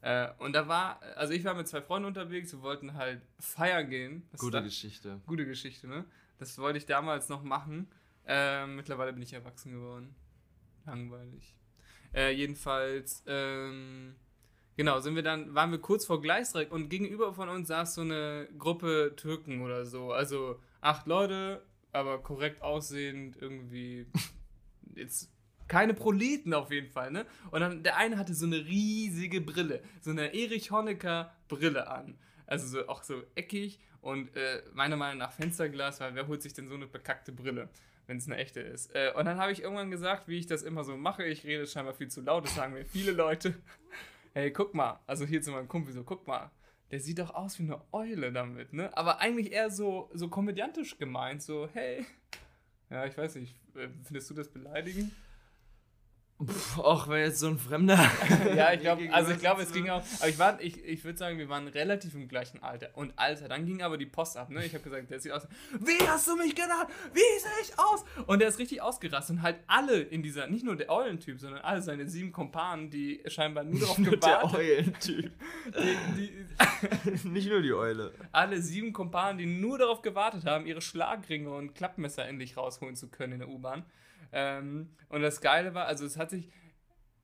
Äh, und da war, also ich war mit zwei Freunden unterwegs, wir wollten halt feiern gehen. Das Gute ist- Geschichte. Gute Geschichte, ne? Das wollte ich damals noch machen. Ähm, mittlerweile bin ich erwachsen geworden. Langweilig. Äh, jedenfalls, ähm, Genau, sind wir dann, waren wir kurz vor Gleisdreieck und gegenüber von uns saß so eine Gruppe Türken oder so. Also acht Leute, aber korrekt aussehend, irgendwie <laughs> jetzt keine Proleten auf jeden Fall, ne? Und dann der eine hatte so eine riesige Brille, so eine Erich Honecker Brille an. Also so, auch so eckig und äh, meiner Meinung nach Fensterglas, weil wer holt sich denn so eine bekackte Brille, wenn es eine echte ist? Äh, und dann habe ich irgendwann gesagt, wie ich das immer so mache, ich rede scheinbar viel zu laut, das sagen mir viele Leute. <laughs> Hey, guck mal, also hier zu meinem Kumpel so, guck mal, der sieht doch aus wie eine Eule damit, ne? Aber eigentlich eher so, so komödiantisch gemeint, so, hey. Ja, ich weiß nicht, äh, findest du das beleidigend? Pff, auch wenn jetzt so ein Fremder. <laughs> ja, ich <laughs> glaube, also ich glaube, es ging auch, aber ich war, ich, ich würde sagen, wir waren relativ im gleichen Alter. Und Alter, dann ging aber die Post ab, ne? Ich habe gesagt, der sieht aus, wie hast du mich genannt? Wie sehe ich aus? Und der ist richtig ausgerastet und halt alle in dieser, nicht nur der Eulentyp, sondern alle seine sieben Kompanen, die scheinbar nur darauf <laughs> der gewartet Eulentyp. die, die, Nicht nur die Eule. alle sieben Kompanen, die nur darauf gewartet haben, ihre Schlagringe und Klappmesser endlich rausholen zu können in der U-Bahn. Ähm, und das Geile war, also es hat sich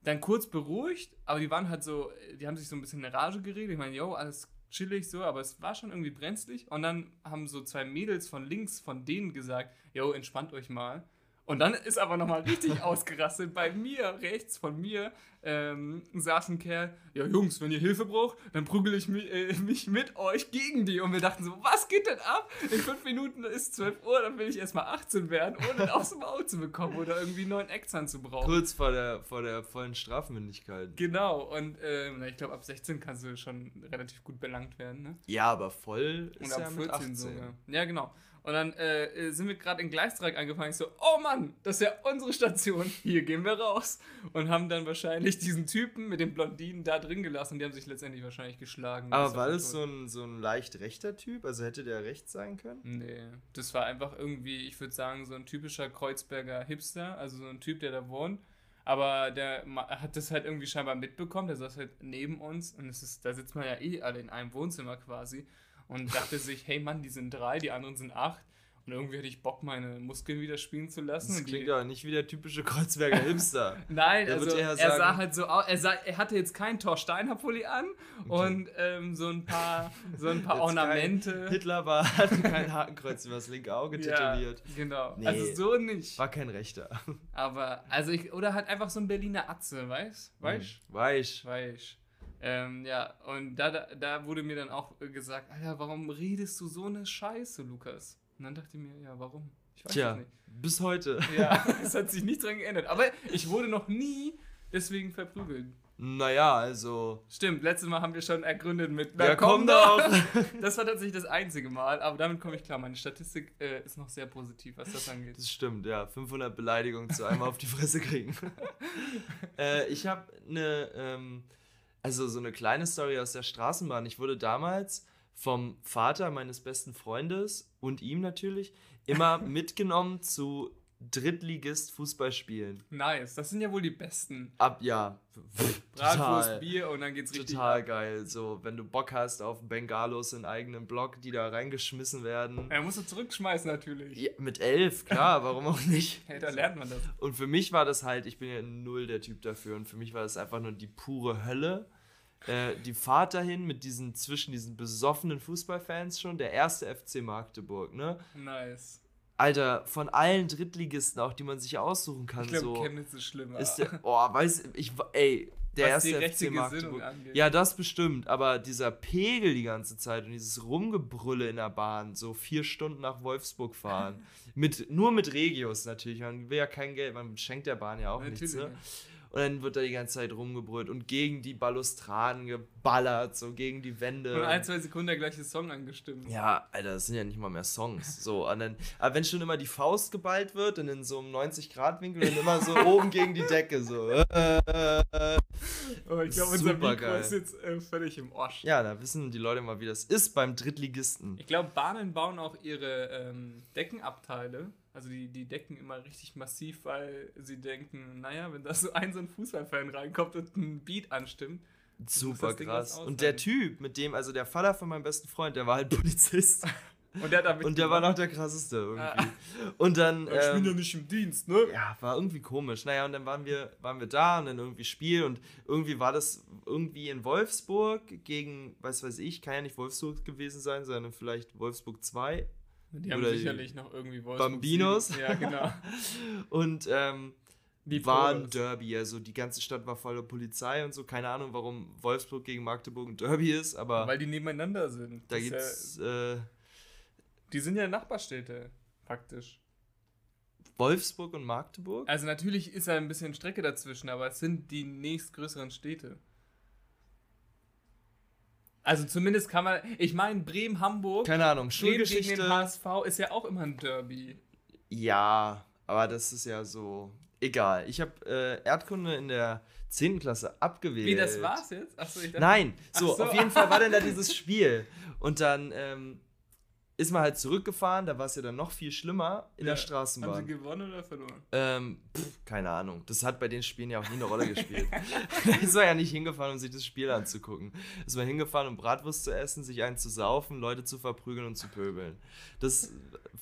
dann kurz beruhigt, aber die waren halt so, die haben sich so ein bisschen in Rage geredet. Ich meine, yo, alles chillig so, aber es war schon irgendwie brenzlig. Und dann haben so zwei Mädels von links von denen gesagt, yo, entspannt euch mal. Und dann ist aber nochmal richtig ausgerastet. Bei mir, rechts von mir, ähm, saß ein Kerl, ja Jungs, wenn ihr Hilfe braucht, dann prügel ich mich, äh, mich mit euch gegen die. Und wir dachten so, was geht denn ab? In fünf Minuten ist 12 Uhr, dann will ich erstmal 18 werden, ohne aufs Maul zu bekommen oder irgendwie neuen Extern zu brauchen. Kurz vor der, vor der vollen Strafmündigkeit. Genau, und ähm, ich glaube, ab 16 kannst du schon relativ gut belangt werden, ne? Ja, aber voll Und ist ab ja 14 mit 18. sogar. Ja, genau. Und dann äh, sind wir gerade in Gleisdreieck angefangen. Ich so, oh Mann, das ist ja unsere Station. Hier gehen wir raus. Und haben dann wahrscheinlich diesen Typen mit den Blondinen da drin gelassen. Die haben sich letztendlich wahrscheinlich geschlagen. Aber war das so ein, so ein leicht rechter Typ? Also hätte der rechts sein können? Nee, das war einfach irgendwie, ich würde sagen, so ein typischer Kreuzberger Hipster, also so ein Typ, der da wohnt. Aber der hat das halt irgendwie scheinbar mitbekommen, der saß halt neben uns und es ist, da sitzt man ja eh alle in einem Wohnzimmer quasi und dachte sich, hey Mann, die sind drei, die anderen sind acht und irgendwie hätte ich Bock, meine Muskeln wieder spielen zu lassen. Das klingt aber nicht wie der typische Kreuzberger Hipster. <laughs> Nein, Der also er eher sah sagen- halt so aus, er, sah, er hatte jetzt keinen Thorsteiner Pulli an und ähm, so ein paar, so ein paar Jetzt Ornamente. Hitler war, hatte <laughs> kein Hakenkreuz über das linke Auge tätowiert. Ja, genau. Nee. Also so nicht. War kein rechter. Aber, also ich, oder halt einfach so ein Berliner Atze, weißt? Weißt? Weich. Weißt. Ähm, ja, und da, da, da wurde mir dann auch gesagt, Alter, warum redest du so eine Scheiße, Lukas? Und dann dachte ich mir, ja, warum? Ich weiß Tja, es nicht. bis heute. Ja, <laughs> <laughs> es hat sich nichts dran geändert. Aber ich wurde noch nie deswegen verprügelt. Naja, also. Stimmt, letztes Mal haben wir schon ergründet mit, Ja, komm doch! <laughs> Das war tatsächlich das einzige Mal, aber damit komme ich klar. Meine Statistik äh, ist noch sehr positiv, was das angeht. Das stimmt, ja. 500 Beleidigungen zu einmal auf die Fresse kriegen. äh, ich habe eine, ähm, also so eine kleine Story aus der Straßenbahn. Ich wurde damals vom Vater meines besten Freundes und ihm natürlich immer <laughs> mitgenommen zu Drittligist-Fußballspielen. Nice, das sind ja wohl die besten. Ab, ja. Bratwurst. Bier und dann geht's richtig Total geil. So, wenn du Bock hast auf Bengalos in eigenen Block, die da reingeschmissen werden. Er musst du zurückschmeißen natürlich. Ja, mit elf, klar, warum auch nicht? <laughs> Hey, da lernt man das. Und für mich war das halt, ich bin ja null der Typ dafür, und für mich war das einfach nur die pure Hölle. Äh, die Fahrt dahin mit diesen, zwischen diesen besoffenen Fußballfans schon, der erste FC Magdeburg, ne? Nice. Alter, von allen Drittligisten auch, die man sich aussuchen kann, Ich glaube, so. Chemnitz ist schlimmer. Ist der, oh, weiß ich, ey, der was erste FC Magdeburg. Ja, das bestimmt, aber dieser Pegel die ganze Zeit und dieses Rumgebrülle in der Bahn, so vier Stunden nach Wolfsburg fahren, <laughs> mit, nur mit Regios natürlich, man will ja kein Geld, man schenkt der Bahn ja auch Natürlich. nichts, ne? Und dann wird da die ganze Zeit rumgebrüllt und gegen die Balustraden geballert, so gegen die Wände. Und ein, zwei Sekunden der gleiche Song angestimmt. Ja, Alter, das sind ja nicht mal mehr Songs. So, und dann, aber wenn schon immer die Faust geballt wird und in so einem 90-Grad-Winkel dann immer so <laughs> oben gegen die Decke, so. Oh, ich glaube, unser Mikro Supergeil. ist jetzt äh, völlig im Orsch. Ja, da wissen die Leute mal, wie das ist beim Drittligisten. Ich glaube, Bahnen bauen auch ihre ähm, Deckenabteile. Also die, die decken immer richtig massiv, weil sie denken, naja, wenn da so ein so ein Fußballfan reinkommt und ein Beat anstimmt. Super krass. Und der. Typ, mit dem, also der Vater von meinem besten Freund, der war halt <laughs> Polizist. <laughs> Und der, hat Und der war noch der krasseste irgendwie. Und dann. Ähm, nicht im Dienst, ne? ja, war irgendwie komisch. Naja, und dann waren wir, waren wir da und dann irgendwie Spiel und irgendwie war das irgendwie in Wolfsburg gegen, was weiß ich, kann ja nicht Wolfsburg gewesen sein, sondern vielleicht Wolfsburg 2. Die haben Oder sicherlich noch irgendwie Wolfsburg Bambinos. siegen. Ja, genau. <laughs> Und ähm, Die war ein Polos. Derby, also die ganze Stadt war voller Polizei und so. Keine Ahnung, warum Wolfsburg gegen Magdeburg ein Derby ist, aber Weil die nebeneinander sind. da Das gibt's äh, Ja, die sind ja Nachbarstädte, praktisch. Wolfsburg und Magdeburg. Also natürlich ist da ein bisschen Strecke dazwischen, aber es sind die nächstgrößeren Städte. Also zumindest kann man. Ich meine, Bremen, Hamburg, Keine Ahnung, Bremen gegen den Schulgeschichte. HSV ist ja auch immer ein Derby. Ja, aber das ist ja so egal. Ich habe äh, Erdkunde in der 10. Klasse abgewählt. Wie, das war's jetzt? Achso, ich dachte. Nein, so, so. auf jeden Fall war dann da dieses <laughs> Spiel. Und dann ähm, ist man halt zurückgefahren, da war es ja dann noch viel schlimmer in der Ja. Haben sie Straßenbahn. gewonnen oder verloren? Ähm, pff, keine Ahnung. Das hat bei den Spielen ja auch nie eine Rolle gespielt. <laughs> <laughs> ist man ja nicht hingefahren, um sich das Spiel anzugucken. Ist man hingefahren, um Bratwurst zu essen, sich einen zu saufen, Leute zu verprügeln und zu pöbeln. Das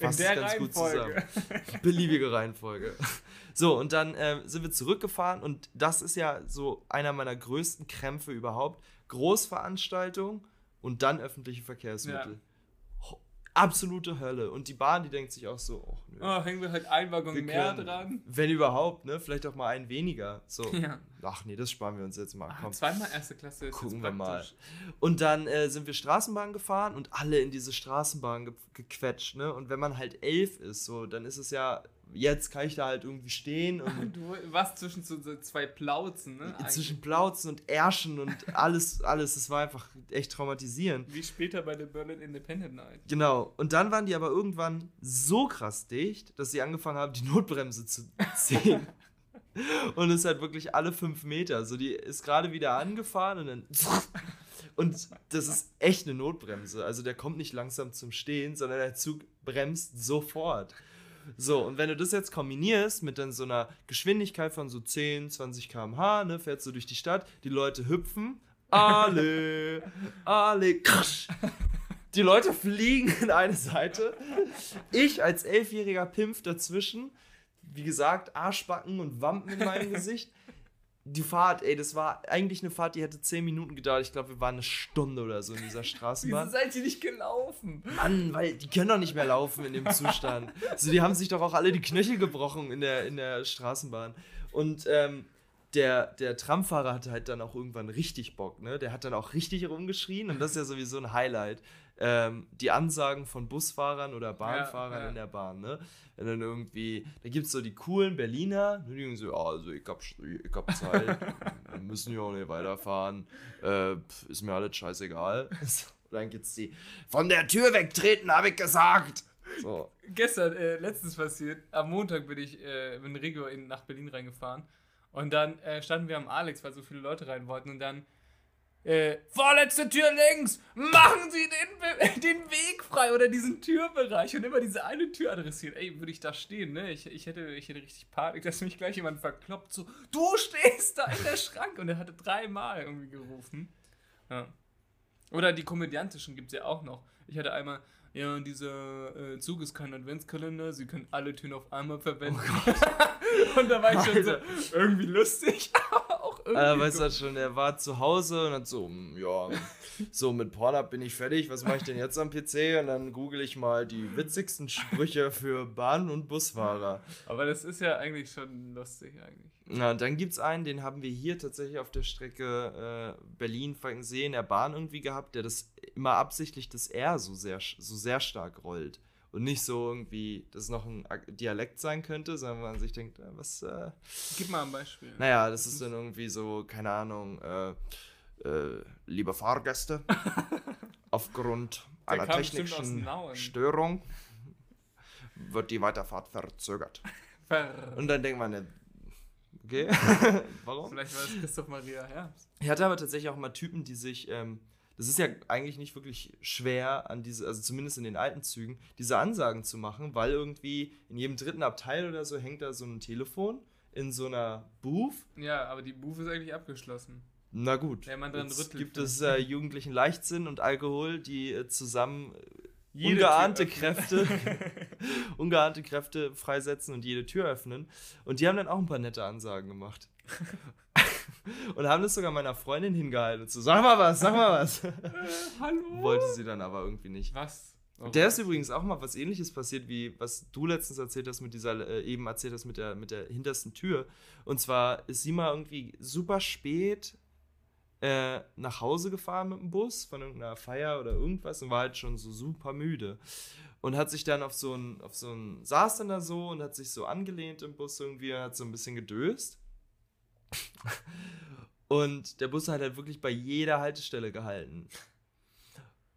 fasst ganz gut zusammen. Reihenfolge. Beliebige Reihenfolge. So, und dann ähm, sind wir zurückgefahren und das ist ja so einer meiner größten Krämpfe überhaupt. Großveranstaltung und dann öffentliche Verkehrsmittel. Ho- Absolute Hölle. Und die Bahn, die denkt sich auch so, oh, nö. Oh, hängen wir halt ein Waggon Wir mehr können- dran. Wenn überhaupt, ne? Vielleicht auch mal einen weniger. So. Ja. Ach nee, das sparen wir uns jetzt mal. Ah, Komm. zweimal erste Klasse ist Gucken wir mal. Und dann äh, sind wir Straßenbahn gefahren und alle in diese Straßenbahn ge gequetscht, ne? Und wenn man halt elf ist, so, dann ist es ja, jetzt kann ich da halt irgendwie stehen und <laughs> Du warst zwischen so zwei Plauzen, ne? zwischen Plauzen und Ärschen und alles, alles. Es war einfach echt traumatisierend. Wie später bei der Berlin Independent Night. Genau. Und dann waren die aber irgendwann so krass dicht, dass sie angefangen haben, die Notbremse zu <laughs> ziehen. und es hat wirklich alle fünf Meter. So, die ist gerade wieder angefahren und dann. <laughs> Und das ist echt eine Notbremse. Also der kommt nicht langsam zum Stehen, sondern der Zug bremst sofort. So, und wenn du das jetzt kombinierst mit dann so einer Geschwindigkeit von so 10, 20 km/h, ne, fährst du durch die Stadt, die Leute hüpfen, alle, <laughs> alle, krasch. Die Leute fliegen in eine Seite. Ich als elfjähriger Pimpf dazwischen. Wie gesagt, Arschbacken und Wampen in meinem <laughs> Gesicht. Die Fahrt, ey, das war eigentlich eine Fahrt, die hätte 10 Minuten gedauert. Ich glaube, wir waren eine Stunde oder so in dieser <laughs> Wieso Straßenbahn. seid ihr nicht gelaufen? Mann, weil die können doch nicht mehr laufen in dem Zustand. <laughs> So, die haben sich doch auch alle die Knöchel gebrochen in der, in der Straßenbahn. Und ähm, der, der Tramfahrer hatte halt dann auch irgendwann richtig Bock, ne? Der hat dann auch richtig rumgeschrien und das ist ja sowieso ein Highlight. Ähm, die Ansagen von Busfahrern oder Bahnfahrern ja. in der Bahn, ne? Wenn dann irgendwie, da gibt es so die coolen Berliner, ne, die sagen so, ja, also ich hab, ich hab Zeit, wir müssen ja auch nicht weiterfahren, äh, ist mir alles scheißegal. <laughs> So, dann gibt's die, von der Tür wegtreten, habe ich gesagt. So. Gestern, äh, letztens passiert, am Montag bin ich äh, mit Rigo in, nach Berlin reingefahren und dann äh, standen wir am Alex, weil so viele Leute rein wollten und dann äh, vorletzte Tür links, machen Sie den, <laughs> den Weg frei oder diesen Türbereich und immer diese eine Tür adressiert. Ey, würde ich da stehen, ne? Ich, ich, hätte, ich hätte richtig Panik, dass mich gleich jemand verkloppt, so, du stehst da in der Schrank und er hatte dreimal irgendwie gerufen. Ja. Oder die komödiantischen gibt es ja auch noch. Ich hatte einmal, ja, dieser äh, Zug ist kein Adventskalender, Sie können alle Türen auf einmal verwenden. <laughs> und da war ich schon so, irgendwie lustig, <laughs> irgendwie. Äh, weißt du schon, er war zu Hause und hat so, hm, ja, <laughs> so mit Pornhub bin ich fertig, was mache ich denn jetzt am PC? Und dann google ich mal die witzigsten Sprüche für Bahn- und Busfahrer. aber das ist ja eigentlich schon lustig eigentlich. Na, dann gibt es einen, den haben wir hier tatsächlich auf der Strecke äh, Berlin-Frankenthal in der Bahn irgendwie gehabt, der das immer absichtlich das R so sehr, so sehr stark rollt. Und nicht so irgendwie, dass es noch ein Dialekt sein könnte, sondern man sich denkt, äh, was, äh, Gib mal ein Beispiel. naja, das ist dann irgendwie so, keine Ahnung, äh, äh, liebe Fahrgäste, <laughs> aufgrund einer technischen. Störung wird die Weiterfahrt verzögert. Ver- Und dann denkt man, äh, okay, <laughs> warum? Vielleicht war es Christoph Maria Herbst. Ich hatte aber tatsächlich auch mal Typen, die sich, ähm, das ist ja eigentlich nicht wirklich schwer an diese, also zumindest in den alten Zügen, diese Ansagen zu machen, weil irgendwie in jedem dritten Abteil oder so hängt da so ein Telefon in so einer Booth. Ja, aber die Bufe ist eigentlich abgeschlossen. Na gut, Wenn man dran jetzt rüttelt, gibt ne? es äh, jugendlichen Leichtsinn und Alkohol, die äh, zusammen Jede ungeahnte. Kräfte, <laughs> ungeahnte Kräfte freisetzen und jede Tür öffnen. Und die haben dann auch ein paar nette Ansagen gemacht. <laughs> und haben das sogar meiner Freundin hingehalten. Und so, sag mal was, sag mal was. Hallo? Wollte sie dann aber irgendwie nicht. Was? Oh, Der ist übrigens auch mal was ähnliches passiert, wie was du letztens erzählt hast mit dieser, äh, eben erzählt hast mit der, mit der hintersten Tür. Und zwar ist sie mal irgendwie super spät äh, nach Hause gefahren mit dem Bus von irgendeiner Feier oder irgendwas und war halt schon so super müde. Und hat sich dann auf so ein, auf so ein, saß dann da so und hat sich so angelehnt im Bus irgendwie und hat so ein bisschen gedöst. Und der Bus hat halt wirklich bei jeder Haltestelle gehalten.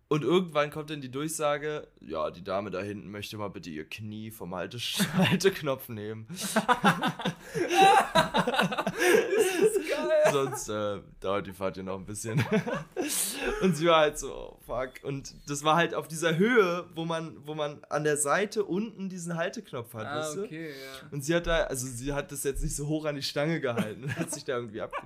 Und irgendwann kommt dann die Durchsage, ja, die Dame da hinten möchte mal bitte ihr Knie vom Halte <laughs> Halteknopf nehmen. <laughs> <laughs> Sonst äh, dauert die Fahrt ja noch ein bisschen. <laughs> und sie war halt so, oh, fuck. Und das war halt auf dieser Höhe, wo man, wo man an der Seite unten diesen Halteknopf hat, Ah, weißt du? okay, ja. Und sie hat da, also sie hat das jetzt nicht so hoch an die Stange gehalten und <laughs> hat sich da irgendwie abge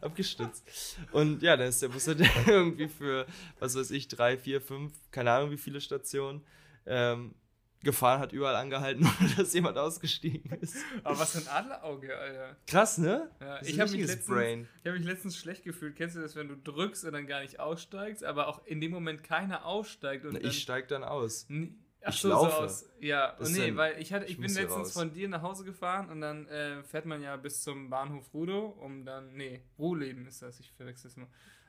abgestützt. Und ja, dann ist der Bus halt <laughs> irgendwie für, was weiß ich, drei, vier, fünf, keine Ahnung wie viele Stationen ähm, gefahren, hat überall angehalten, <laughs> ohne dass jemand ausgestiegen ist. Aber was für ein Adlerauge, Alter. Krass, ne? Ja, ich habe mich, letztens- ich hab mich letztens schlecht gefühlt. Kennst du das, wenn du drückst und dann gar nicht aussteigst, aber auch in dem Moment keiner aussteigt und Na, dann, Ich steig dann aus. Ach Ich so, laufe. So aus, ja, Das und ist nee, weil ich hatte, ich, ich bin letztens raus. von dir nach Hause gefahren und dann äh, fährt man ja bis zum Bahnhof Rudow, um dann, nee, Ruhleben ist das, ich verwechsel es immer.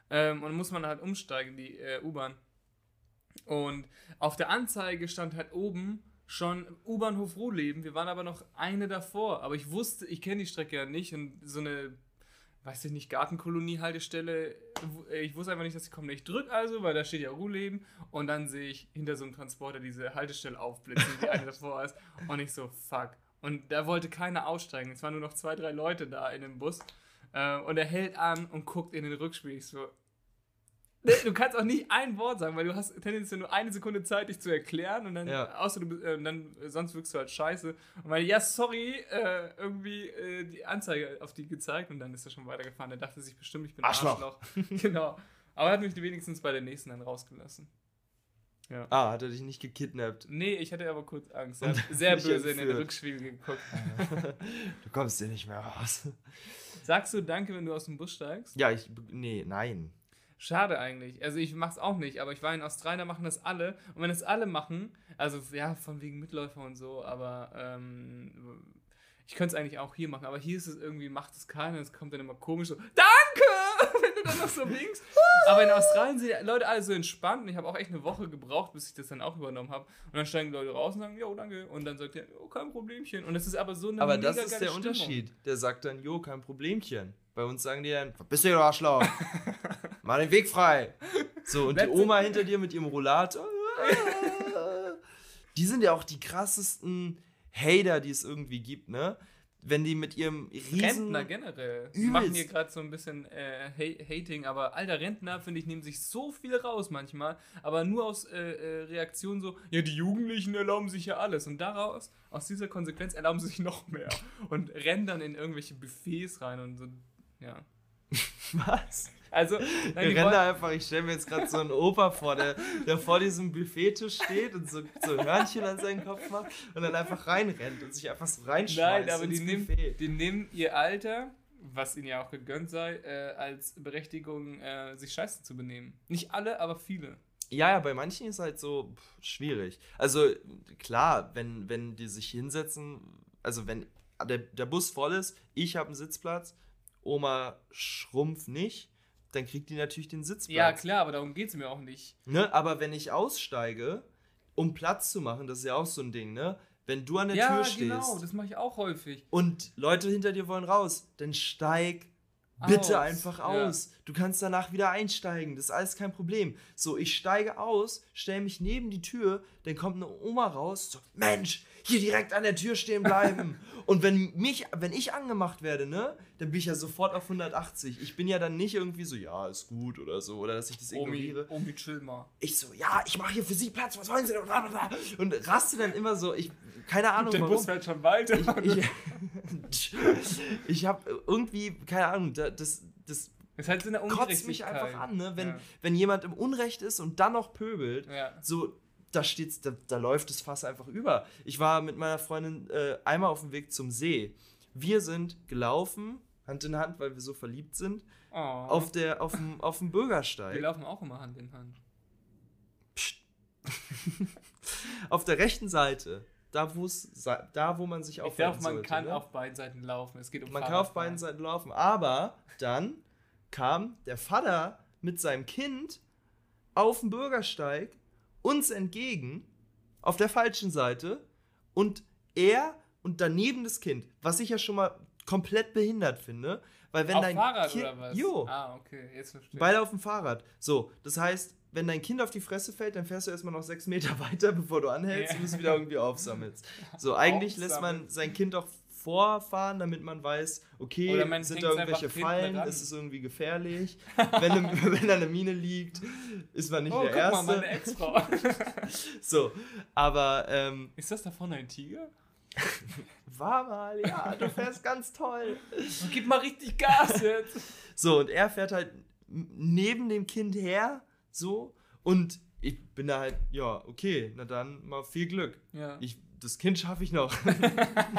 Ähm, und dann muss man halt umsteigen, die äh, U-Bahn. Und auf der Anzeige stand halt oben schon U-Bahnhof Ruhleben. Wir waren aber noch eine davor. Aber ich wusste, ich kenne die Strecke ja nicht und so eine, weiß ich nicht, Gartenkolonie-Haltestelle. w- Ich wusste einfach nicht, dass sie kommen. Ich drück also, weil da steht ja Ruhleben und dann sehe ich hinter so einem Transporter diese Haltestelle aufblitzen, die eine <laughs> davor ist. Und ich so, fuck. Und da wollte keiner aussteigen. Es waren nur noch zwei, drei Leute da in dem Bus. Äh, Und er hält an und guckt in den Rückspiegel. Ich so, Du kannst auch nicht ein Wort sagen, weil du hast tendenziell nur eine Sekunde Zeit, dich zu erklären und dann, Ja. außer du, äh, dann äh, sonst wirkst du halt scheiße. Und meine, ja, sorry, äh, irgendwie äh, die Anzeige auf die gezeigt und dann ist er schon weitergefahren. Er dachte sich bestimmt, ich bin Arschloch. Arschloch. <laughs> genau. Aber er hat mich wenigstens bei der nächsten dann rausgelassen. Ja. Ah, hat er dich nicht gekidnappt? Nee, ich hatte aber kurz Angst. Er <laughs> hat sehr böse in den entführt. Rückspiegel geguckt. <laughs> Du kommst hier nicht mehr raus. Sagst du Danke, wenn du aus dem Bus steigst? Ja, ich. Nee, nein. Schade eigentlich. Also ich mach's auch nicht, aber ich war in Australien, da machen das alle. Und wenn das alle machen, also ja, von wegen Mitläufer und so, aber ähm, ich könnte es eigentlich auch hier machen. Aber hier ist es irgendwie, macht es keiner. Es kommt dann immer komisch so, Danke! <laughs> Wenn du dann noch so winkst. aber in Australien sind die Leute alle so entspannt. Und ich habe auch echt eine Woche gebraucht, bis ich das dann auch übernommen habe. Und dann steigen die Leute raus und sagen, jo, danke. Und dann sagt er, oh, kein Problemchen. Und das ist aber so eine Aber das ist der Stimmung. Unterschied. Der sagt dann, jo, kein Problemchen. Bei uns sagen die dann, bist du du Arschloch? <laughs> Mach den Weg frei. So, und die Oma hinter dir mit ihrem Rollator. <laughs> Die sind ja auch die krassesten Hater, die es irgendwie gibt, ne? Wenn die mit ihrem riesen... Rentner generell. Die Übelst. machen hier gerade so ein bisschen äh, Ha- Hating, aber alter Rentner, finde ich, nehmen sich so viel raus manchmal, aber nur aus äh, äh, Reaktion so, ja, die Jugendlichen erlauben sich ja alles. Und daraus, aus dieser Konsequenz erlauben sie sich noch mehr. Und rennen dann in irgendwelche Buffets rein und so, ja. <laughs> Was? Also, nein, wollen, da einfach, ich stelle mir jetzt gerade so einen Opa vor, der, der vor diesem Buffettisch steht und so, so Hörnchen an seinen Kopf macht und dann einfach reinrennt und sich einfach so reinschmeißt nein, aber die nehmen, die nehmen ihr Alter, was ihnen ja auch gegönnt sei, äh, als Berechtigung, äh, sich scheiße zu benehmen. Nicht alle, aber viele. Ja, ja, bei manchen ist halt so pff, schwierig. Also klar, wenn, wenn die sich hinsetzen, also wenn der, der Bus voll ist, ich habe einen Sitzplatz, Oma Schrumpf nicht, dann kriegt die natürlich den Sitzplatz. Ja, klar, aber darum geht es mir auch nicht. Ne? Aber wenn ich aussteige, um Platz zu machen, das ist ja auch so ein Ding, ne? Wenn du an der ja, Tür stehst genau, das mache ich auch häufig. und Leute hinter dir wollen raus, dann steig bitte Aus, einfach ja. aus. Du kannst danach wieder einsteigen. Das ist alles kein Problem. So, ich steige aus, stelle mich neben die Tür, dann kommt eine Oma raus, so, Mensch, hier direkt an der Tür stehen bleiben. <laughs> Und wenn mich, wenn ich angemacht werde, ne, dann bin ich ja sofort auf 180. Ich bin ja dann nicht irgendwie so, ja, ist gut oder so, oder dass ich das ignoriere. Omi, chill mal. Ich so, ja, ich mache hier für Sie Platz, was wollen Sie denn? Und raste dann immer so, ich, keine Ahnung Der warum. Bus fährt schon weiter. Ich, ich <laughs> habe irgendwie, keine Ahnung, da- das, das ist halt so eine kotzt mich einfach an, ne? Wenn, Ja. wenn jemand im Unrecht ist und dann noch pöbelt. Ja. So, da steht's, da, da läuft das Fass einfach über. Ich war mit meiner Freundin äh, einmal auf dem Weg zum See. Wir sind gelaufen, Hand in Hand, weil wir so verliebt sind, Oh. auf, der, auf, dem, auf dem wir Bürgersteig. laufen auch immer Hand in Hand. Psst. <laughs> auf der rechten Seite, da, wo's, da wo man sich Ich aufhalten glaube, man sollte, kann ne? auf beiden Seiten laufen. Es geht um Man kann auf beiden Seiten laufen. Aber dann kam der Vater mit seinem Kind auf dem Bürgersteig uns entgegen, auf der falschen Seite. Und er und daneben das Kind, was ich ja schon mal komplett behindert finde. Weil wenn auf dein Fahrrad Kind, oder was? Jo, Ah, okay, jetzt verstehe beide auf dem Fahrrad. So, das heißt, wenn dein Kind auf die Fresse fällt, dann fährst du erstmal noch sechs Meter <laughs> weiter, bevor du anhältst Ja. und es wieder irgendwie aufsammelst. So, <laughs> eigentlich lässt man sein Kind auch vorfahren, damit man weiß, okay, man sind da irgendwelche Fallen, ist es irgendwie gefährlich. wenn, eine, <laughs> wenn da eine Mine liegt, ist man nicht oh, der guck Erste. mal, meine Ex-Frau. <laughs> so, aber ähm, Ist das da vorne ein Tiger? <laughs> war mal, ja, du fährst ganz toll. Gib mal richtig Gas jetzt. So, und er fährt halt neben dem Kind her, so, und ich bin da halt, ja, okay, na dann mal viel Glück. Ja. Ich, das Kind schaffe ich noch.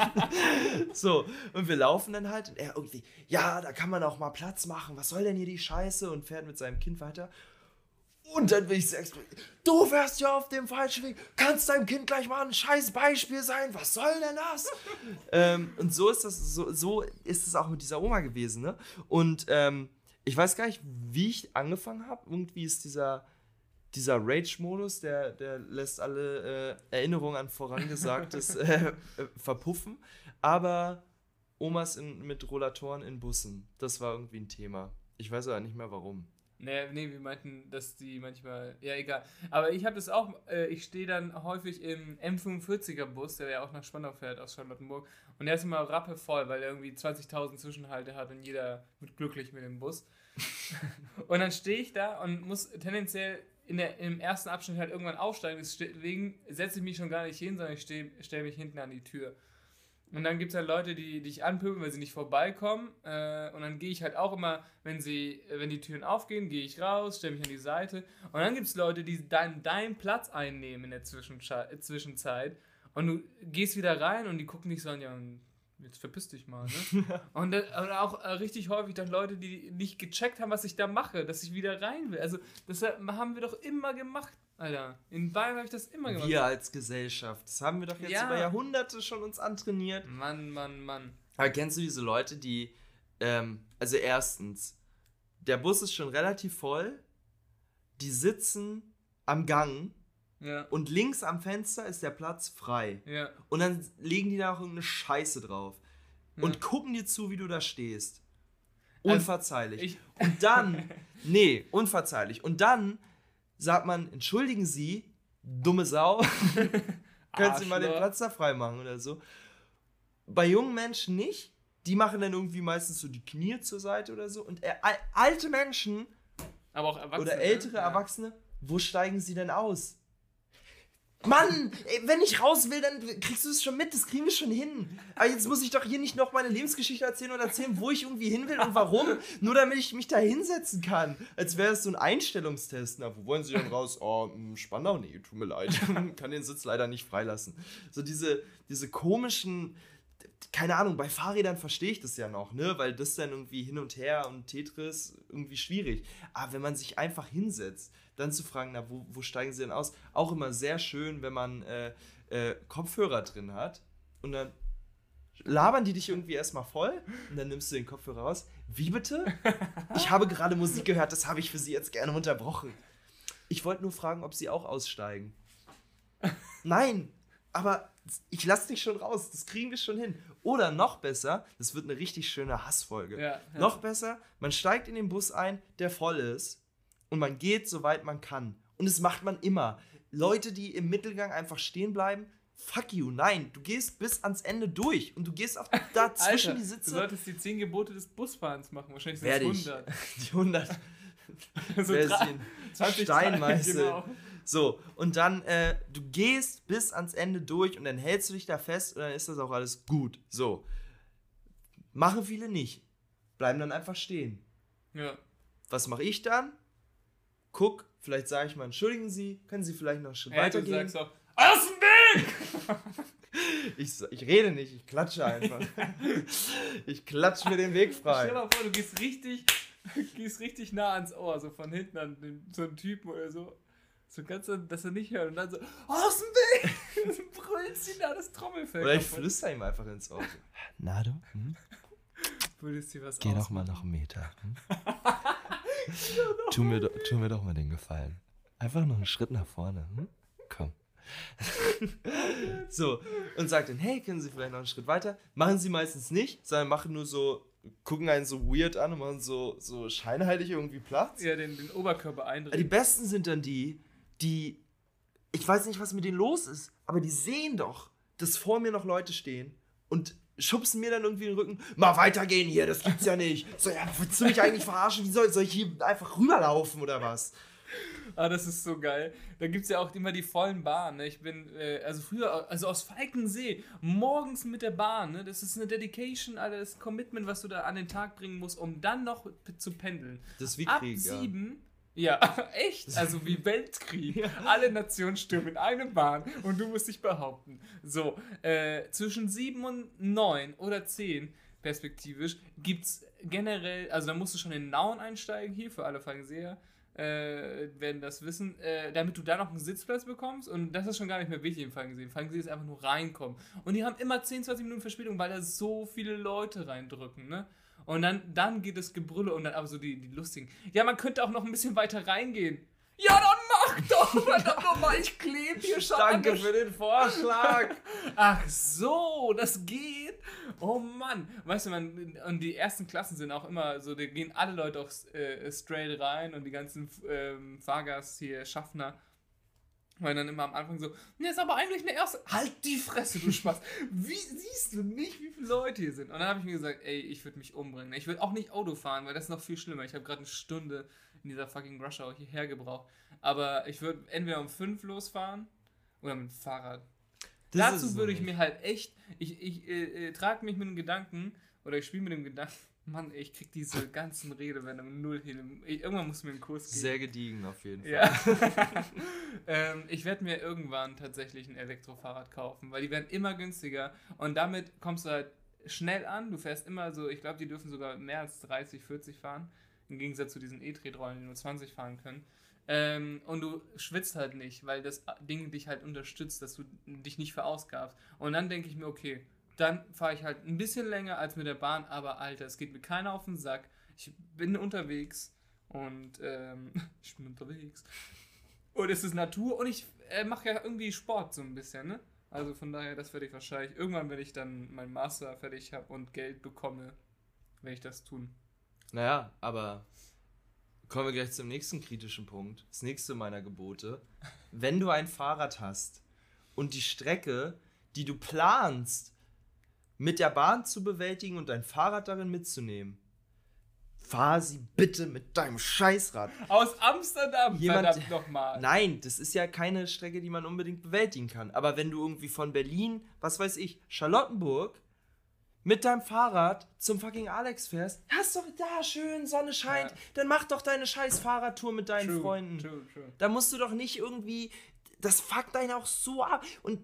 <laughs> so, und wir laufen dann halt und er irgendwie, ja, da kann man auch mal Platz machen, was soll denn hier die Scheiße? Und fährt mit seinem Kind weiter. Und dann will ich so. Du wärst ja auf dem falschen Weg. Kannst deinem Kind gleich mal ein scheiß Beispiel sein. Was soll denn das? <laughs> ähm, und so ist das, so, so ist es auch mit dieser Oma gewesen, ne? Und ähm, ich weiß gar nicht, wie ich angefangen habe. Irgendwie ist dieser, dieser Rage-Modus, der, der lässt alle äh, Erinnerungen an Vorangesagtes <laughs> äh, äh, verpuffen. Aber Omas in, mit Rollatoren in Bussen, das war irgendwie ein Thema. Ich weiß aber nicht mehr warum. Nee, nee, wir meinten, dass die manchmal. Ja, egal. Aber ich habe das auch. Äh, ich stehe dann häufig im M45er Bus, der ja auch nach Spandau fährt aus Charlottenburg. Und der ist immer rappevoll, weil er irgendwie 20.000 Zwischenhalte hat und jeder wird glücklich mit dem Bus. <laughs> und dann stehe ich da und muss tendenziell in der, im ersten Abschnitt halt irgendwann aufsteigen. Deswegen setze ich mich schon gar nicht hin, sondern ich stelle mich hinten an die Tür. Und dann gibt es halt Leute, die dich anpöbeln, weil sie nicht vorbeikommen. Äh, und dann gehe ich halt auch immer, wenn sie, wenn die Türen aufgehen, gehe ich raus, stelle mich an die Seite. Und dann gibt es Leute, die dann deinen Platz einnehmen in der Zwischenzeit. Und du gehst wieder rein und die gucken dich so an, ja, jetzt verpiss dich mal, ne? <laughs> und, dann, und auch äh, richtig häufig dann Leute, die nicht gecheckt haben, was ich da mache, dass ich wieder rein will. Also, das haben wir doch immer gemacht, Alter. In Bayern habe ich das immer gemacht. Wir als Gesellschaft, das haben wir doch jetzt Ja. über Jahrhunderte schon uns antrainiert. Mann, Mann, Mann. Aber kennst du diese Leute, die, ähm, also erstens, der Bus ist schon relativ voll, die sitzen am Gang Ja, und links am Fenster ist der Platz frei. ja. Und dann legen die da auch irgendeine Scheiße drauf und Ja. gucken dir zu, wie du da stehst. Also, Unverzeihlich. ich- und dann, <laughs> nee, unverzeihlich. Und dann sagt man, entschuldigen Sie, dumme Sau, <laughs> können Sie mal den. Platz da frei machen oder so. Bei jungen Menschen nicht. Die machen dann irgendwie meistens so die Knie zur Seite oder so. Und äh, al- alte Menschen Aber auch oder ältere ja. Erwachsene, wo steigen sie denn aus? Mann, wenn ich raus will, dann kriegst du es schon mit, das kriegen wir schon hin. Aber jetzt muss ich doch hier nicht noch meine Lebensgeschichte erzählen oder erzählen, wo ich irgendwie hin will und warum, nur damit ich mich da hinsetzen kann. Als wäre es so ein Einstellungstest. Na, wo wollen Sie denn raus? Oh, mh, Spandau? Nee, tut mir leid. <laughs> kann den Sitz leider nicht freilassen. So diese, diese komischen, keine Ahnung, bei Fahrrädern verstehe ich das ja noch, ne? Weil das dann irgendwie hin und her und Tetris irgendwie schwierig. Aber wenn man sich einfach hinsetzt, dann zu fragen, na, wo, wo steigen sie denn aus? Auch immer sehr schön, wenn man äh, äh, Kopfhörer drin hat und dann labern die dich irgendwie erstmal voll und dann nimmst du den Kopfhörer raus. Wie bitte? Ich habe gerade Musik gehört, das habe ich für Sie jetzt gerne unterbrochen. Ich wollte nur fragen, ob Sie auch aussteigen. Nein, aber ich lasse dich schon raus, das kriegen wir schon hin. Oder noch besser, das wird eine richtig schöne Hassfolge. Ja, ja. Noch besser, man steigt in den Bus ein, der voll ist und man geht, soweit man kann. Und das macht man immer. Leute, die im Mittelgang einfach stehen bleiben, fuck you, nein, du gehst bis ans Ende durch und du gehst auch <laughs> da zwischen Alter, die Du Sitze. solltest die 10 Gebote des Busfahrens machen. Wahrscheinlich sind es ich. 100. <laughs> Die 100 <laughs> so in 20 Steinmeißel. Genau. So, und dann, äh, du gehst bis ans Ende durch und dann hältst du dich da fest und dann ist das auch alles gut. So. Machen viele nicht. Bleiben dann einfach stehen. Ja. Was mache ich dann? Guck Vielleicht sage ich mal, entschuldigen Sie, können Sie vielleicht noch einen Schritt Hey, du weitergehen? sagst auch, aus <laughs> dem Weg! Ich, ich rede nicht, ich klatsche einfach. <laughs> ich klatsche mir den Weg Stell frei. dir mal vor, du gehst richtig, <laughs> gehst richtig nah ans Ohr, so von hinten an den, so einen Typen oder so. So ganz, dass er nicht hört und dann so, aus dem Weg! Brüllst ihn da das Trommelfell. Oder ich flüster ihm einfach ins Ohr. Na du, hm? Würdest dir was geh doch mal noch einen Meter. Hm? <laughs> tu, mir do, tu mir doch mal den Gefallen. Einfach noch einen Schritt nach vorne. Hm? Komm. <laughs> so, und sagt dann, hey, können Sie vielleicht noch einen Schritt weiter? Machen sie meistens nicht, sondern machen nur so, gucken einen so weird an und machen so, so scheinheilig irgendwie Platz. Ja, den, den Oberkörper Die eindrehen. besten sind dann die, die. Ich weiß nicht, was mit denen los ist, aber die sehen doch, dass vor mir noch Leute stehen und schubsen mir dann irgendwie den Rücken. Mal weitergehen hier, das gibt's ja nicht. So, ja, willst du mich eigentlich verarschen? Wie soll, soll ich hier einfach rüberlaufen oder was? Ah, das ist so geil. Da gibt es ja auch immer die vollen Bahnen. Ne? Ich bin, äh, also früher, also aus Falkensee, morgens mit der Bahn. Ne? Das ist eine Dedication, Alter, das ist ein Commitment, was du da an den Tag bringen musst, um dann noch zu pendeln. Das ist wie Ab Krieg, ja. sieben. Ja, <laughs> echt? Also wie Weltkrieg. Alle Nationen stürmen in eine Bahn und du musst dich behaupten. So, äh, zwischen sieben und neun oder zehn perspektivisch gibt es generell, also da musst du schon in Nauen einsteigen, hier für alle Falkenseher, äh, werden das wissen, äh, damit du da noch einen Sitzplatz bekommst und das ist schon gar nicht mehr wichtig im Falkensee. Falkensee ist einfach nur reinkommen. Und die haben immer 10, 20 Minuten Verspätung, weil da so viele Leute reindrücken, ne? Und dann, dann geht das Gebrülle und dann aber so die, die lustigen. Ja, man könnte auch noch ein bisschen weiter reingehen. Ja, dann mach doch! <laughs> Verdammt nochmal, ich klebe hier schon an Danke für den Vorschlag. <laughs> Ach so, das geht. Oh Mann. Weißt du, man, und die ersten Klassen sind auch immer so, da gehen alle Leute auch äh, straight rein und die ganzen ähm, Fahrgast hier, Schaffner, weil dann immer am Anfang so, ne, ist aber eigentlich eine erste. Halt die Fresse, du Spaß. Wie siehst du nicht, wie viele Leute hier sind? Und dann habe ich mir gesagt, ey, ich würde mich umbringen. Ich würde auch nicht Auto fahren, weil das ist noch viel schlimmer. Ich habe gerade eine Stunde in dieser fucking Rush Hour hierher gebraucht. Aber ich würde entweder um 5 losfahren oder mit dem Fahrrad. Das Dazu würde ich mir halt echt, ich, ich äh, äh, trage mich mit dem Gedanken, oder ich spiele mit dem Gedanken, Mann, ich krieg diese ganzen Redewendungen null hin. Ich, irgendwann muss mir einen Kurs geben. Sehr gediegen auf jeden Fall. Ja. <laughs> ähm, ich werde mir irgendwann tatsächlich ein Elektrofahrrad kaufen, weil die werden immer günstiger und damit kommst du halt schnell an. Du fährst immer so, ich glaube, die dürfen sogar mehr als 30, 40 fahren, im Gegensatz zu diesen E-Tretrollen, die nur 20 fahren können. Ähm, und du schwitzt halt nicht, weil das Ding dich halt unterstützt, dass du dich nicht verausgabst. Und dann denke ich mir, okay, dann fahre ich halt ein bisschen länger als mit der Bahn, aber Alter, es geht mir keiner auf den Sack. Ich bin unterwegs und ähm, <laughs> ich bin unterwegs. Und es ist Natur und ich äh, mache ja irgendwie Sport so ein bisschen, ne? Also von daher, das werde ich wahrscheinlich irgendwann, wenn ich dann meinen Master fertig habe und Geld bekomme, werde ich das tun. Naja, aber kommen wir gleich zum nächsten kritischen Punkt. Das nächste meiner Gebote. Wenn du ein Fahrrad hast und die Strecke, die du planst, mit der Bahn zu bewältigen und dein Fahrrad darin mitzunehmen, fahr sie bitte mit deinem Scheißrad. Aus Amsterdam, Jemand- verdammt nochmal. Nein, das ist ja keine Strecke, die man unbedingt bewältigen kann. Aber wenn du irgendwie von Berlin, was weiß ich, Charlottenburg mit deinem Fahrrad zum fucking Alex fährst, hast doch da schön, Sonne scheint, Ja. dann mach doch deine scheiß Fahrradtour mit deinen True, Freunden. True, true. Da musst du doch nicht irgendwie. Das fuckt einen auch so ab. Und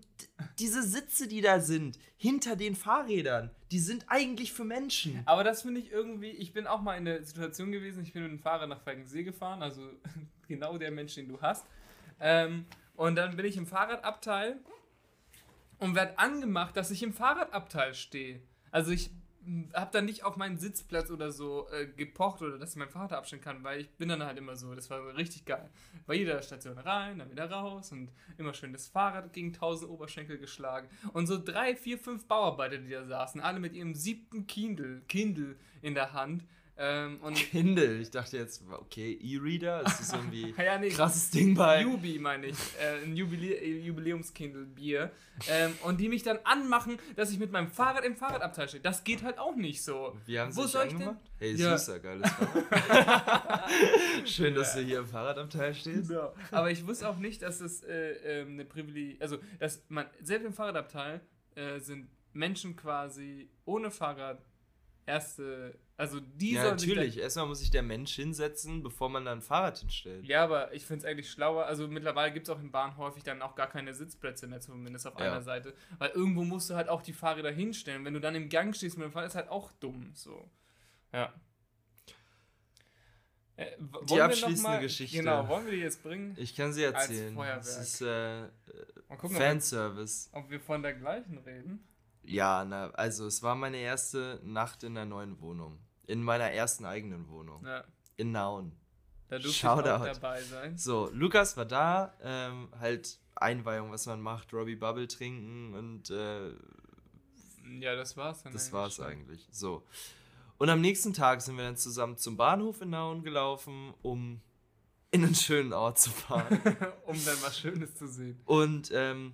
diese Sitze, die da sind, hinter den Fahrrädern, die sind eigentlich für Menschen. Aber das finde ich irgendwie, ich bin auch mal in der Situation gewesen, ich bin mit dem Fahrrad nach Falkensee gefahren, also <laughs> genau der Mensch, den du hast. Ähm, und dann bin ich im Fahrradabteil und werde angemacht, dass ich im Fahrradabteil stehe. Also ich habe dann nicht auf meinen Sitzplatz oder so äh, gepocht oder dass ich mein Fahrrad abstellen kann, weil ich bin dann halt immer so, das war richtig geil. Bei jeder Station rein, dann wieder raus und immer schön das Fahrrad gegen 1000 Oberschenkel geschlagen. Und so drei, vier, fünf Bauarbeiter, die da saßen, alle mit ihrem siebten Kindle, Kindle in der Hand. Ähm, und Kindle, ich dachte jetzt, okay, E-Reader, ist das irgendwie <laughs> Ja, nee. krasses Ding bei. Jubi, meine ich. Äh, ein Jubilä äh, Jubiläumskindle-Bier. Ähm, und die mich dann anmachen, dass ich mit meinem Fahrrad im Fahrradabteil stehe. Das geht halt auch nicht so. Wie haben sie Wo dich soll ich denn? Hey, Ja. süßer, geiles Fahrrad. <laughs> Schön, dass du hier im Fahrradabteil stehst. Genau. Aber ich wusste auch nicht, dass es äh, ähm, eine Privileg, also dass man selbst im Fahrradabteil äh, sind Menschen quasi ohne Fahrrad erste, also die Ja, natürlich. Erstmal muss sich der Mensch hinsetzen, bevor man dann ein Fahrrad hinstellt. Ja, aber ich finde es eigentlich schlauer. Also mittlerweile gibt es auch in Bahnen häufig dann auch gar keine Sitzplätze mehr, zumindest auf Ja. einer Seite. Weil irgendwo musst du halt auch die Fahrräder hinstellen. Wenn du dann im Gang stehst mit dem Fahrrad, ist halt auch dumm. So. Ja. Äh, noch abschließende mal- Geschichte. Genau, wollen wir die jetzt bringen? Ich kann sie Als erzählen. Feuerwerk. Das ist äh, gucken, ob wir, Fanservice. ob wir von der gleichen reden. Ja, na, also es war meine erste Nacht in der neuen Wohnung. In meiner ersten eigenen Wohnung. Ja, In Nauen. da durfte ich Shoutout. auch dabei sein. So, Lukas war da, ähm, halt Einweihung, was man macht, Robbie Bubble trinken und äh, Ja, das war's dann. das eigentlich war's schon. eigentlich. So. Und am nächsten Tag sind wir dann zusammen zum Bahnhof in Nauen gelaufen, um in einen schönen Ort zu fahren. <laughs> um dann was Schönes zu sehen. und ähm,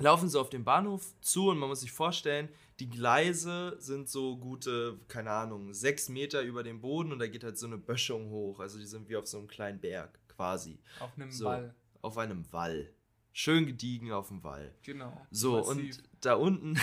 laufen so auf den Bahnhof zu und man muss sich vorstellen, die Gleise sind so gute, keine Ahnung, sechs Meter über dem Boden und da geht halt so eine Böschung hoch. Also die sind wie auf so einem kleinen Berg quasi. Auf einem So. Ball. Auf einem Wall. Schön gediegen auf dem Wall. Genau. So, Massiv. und da unten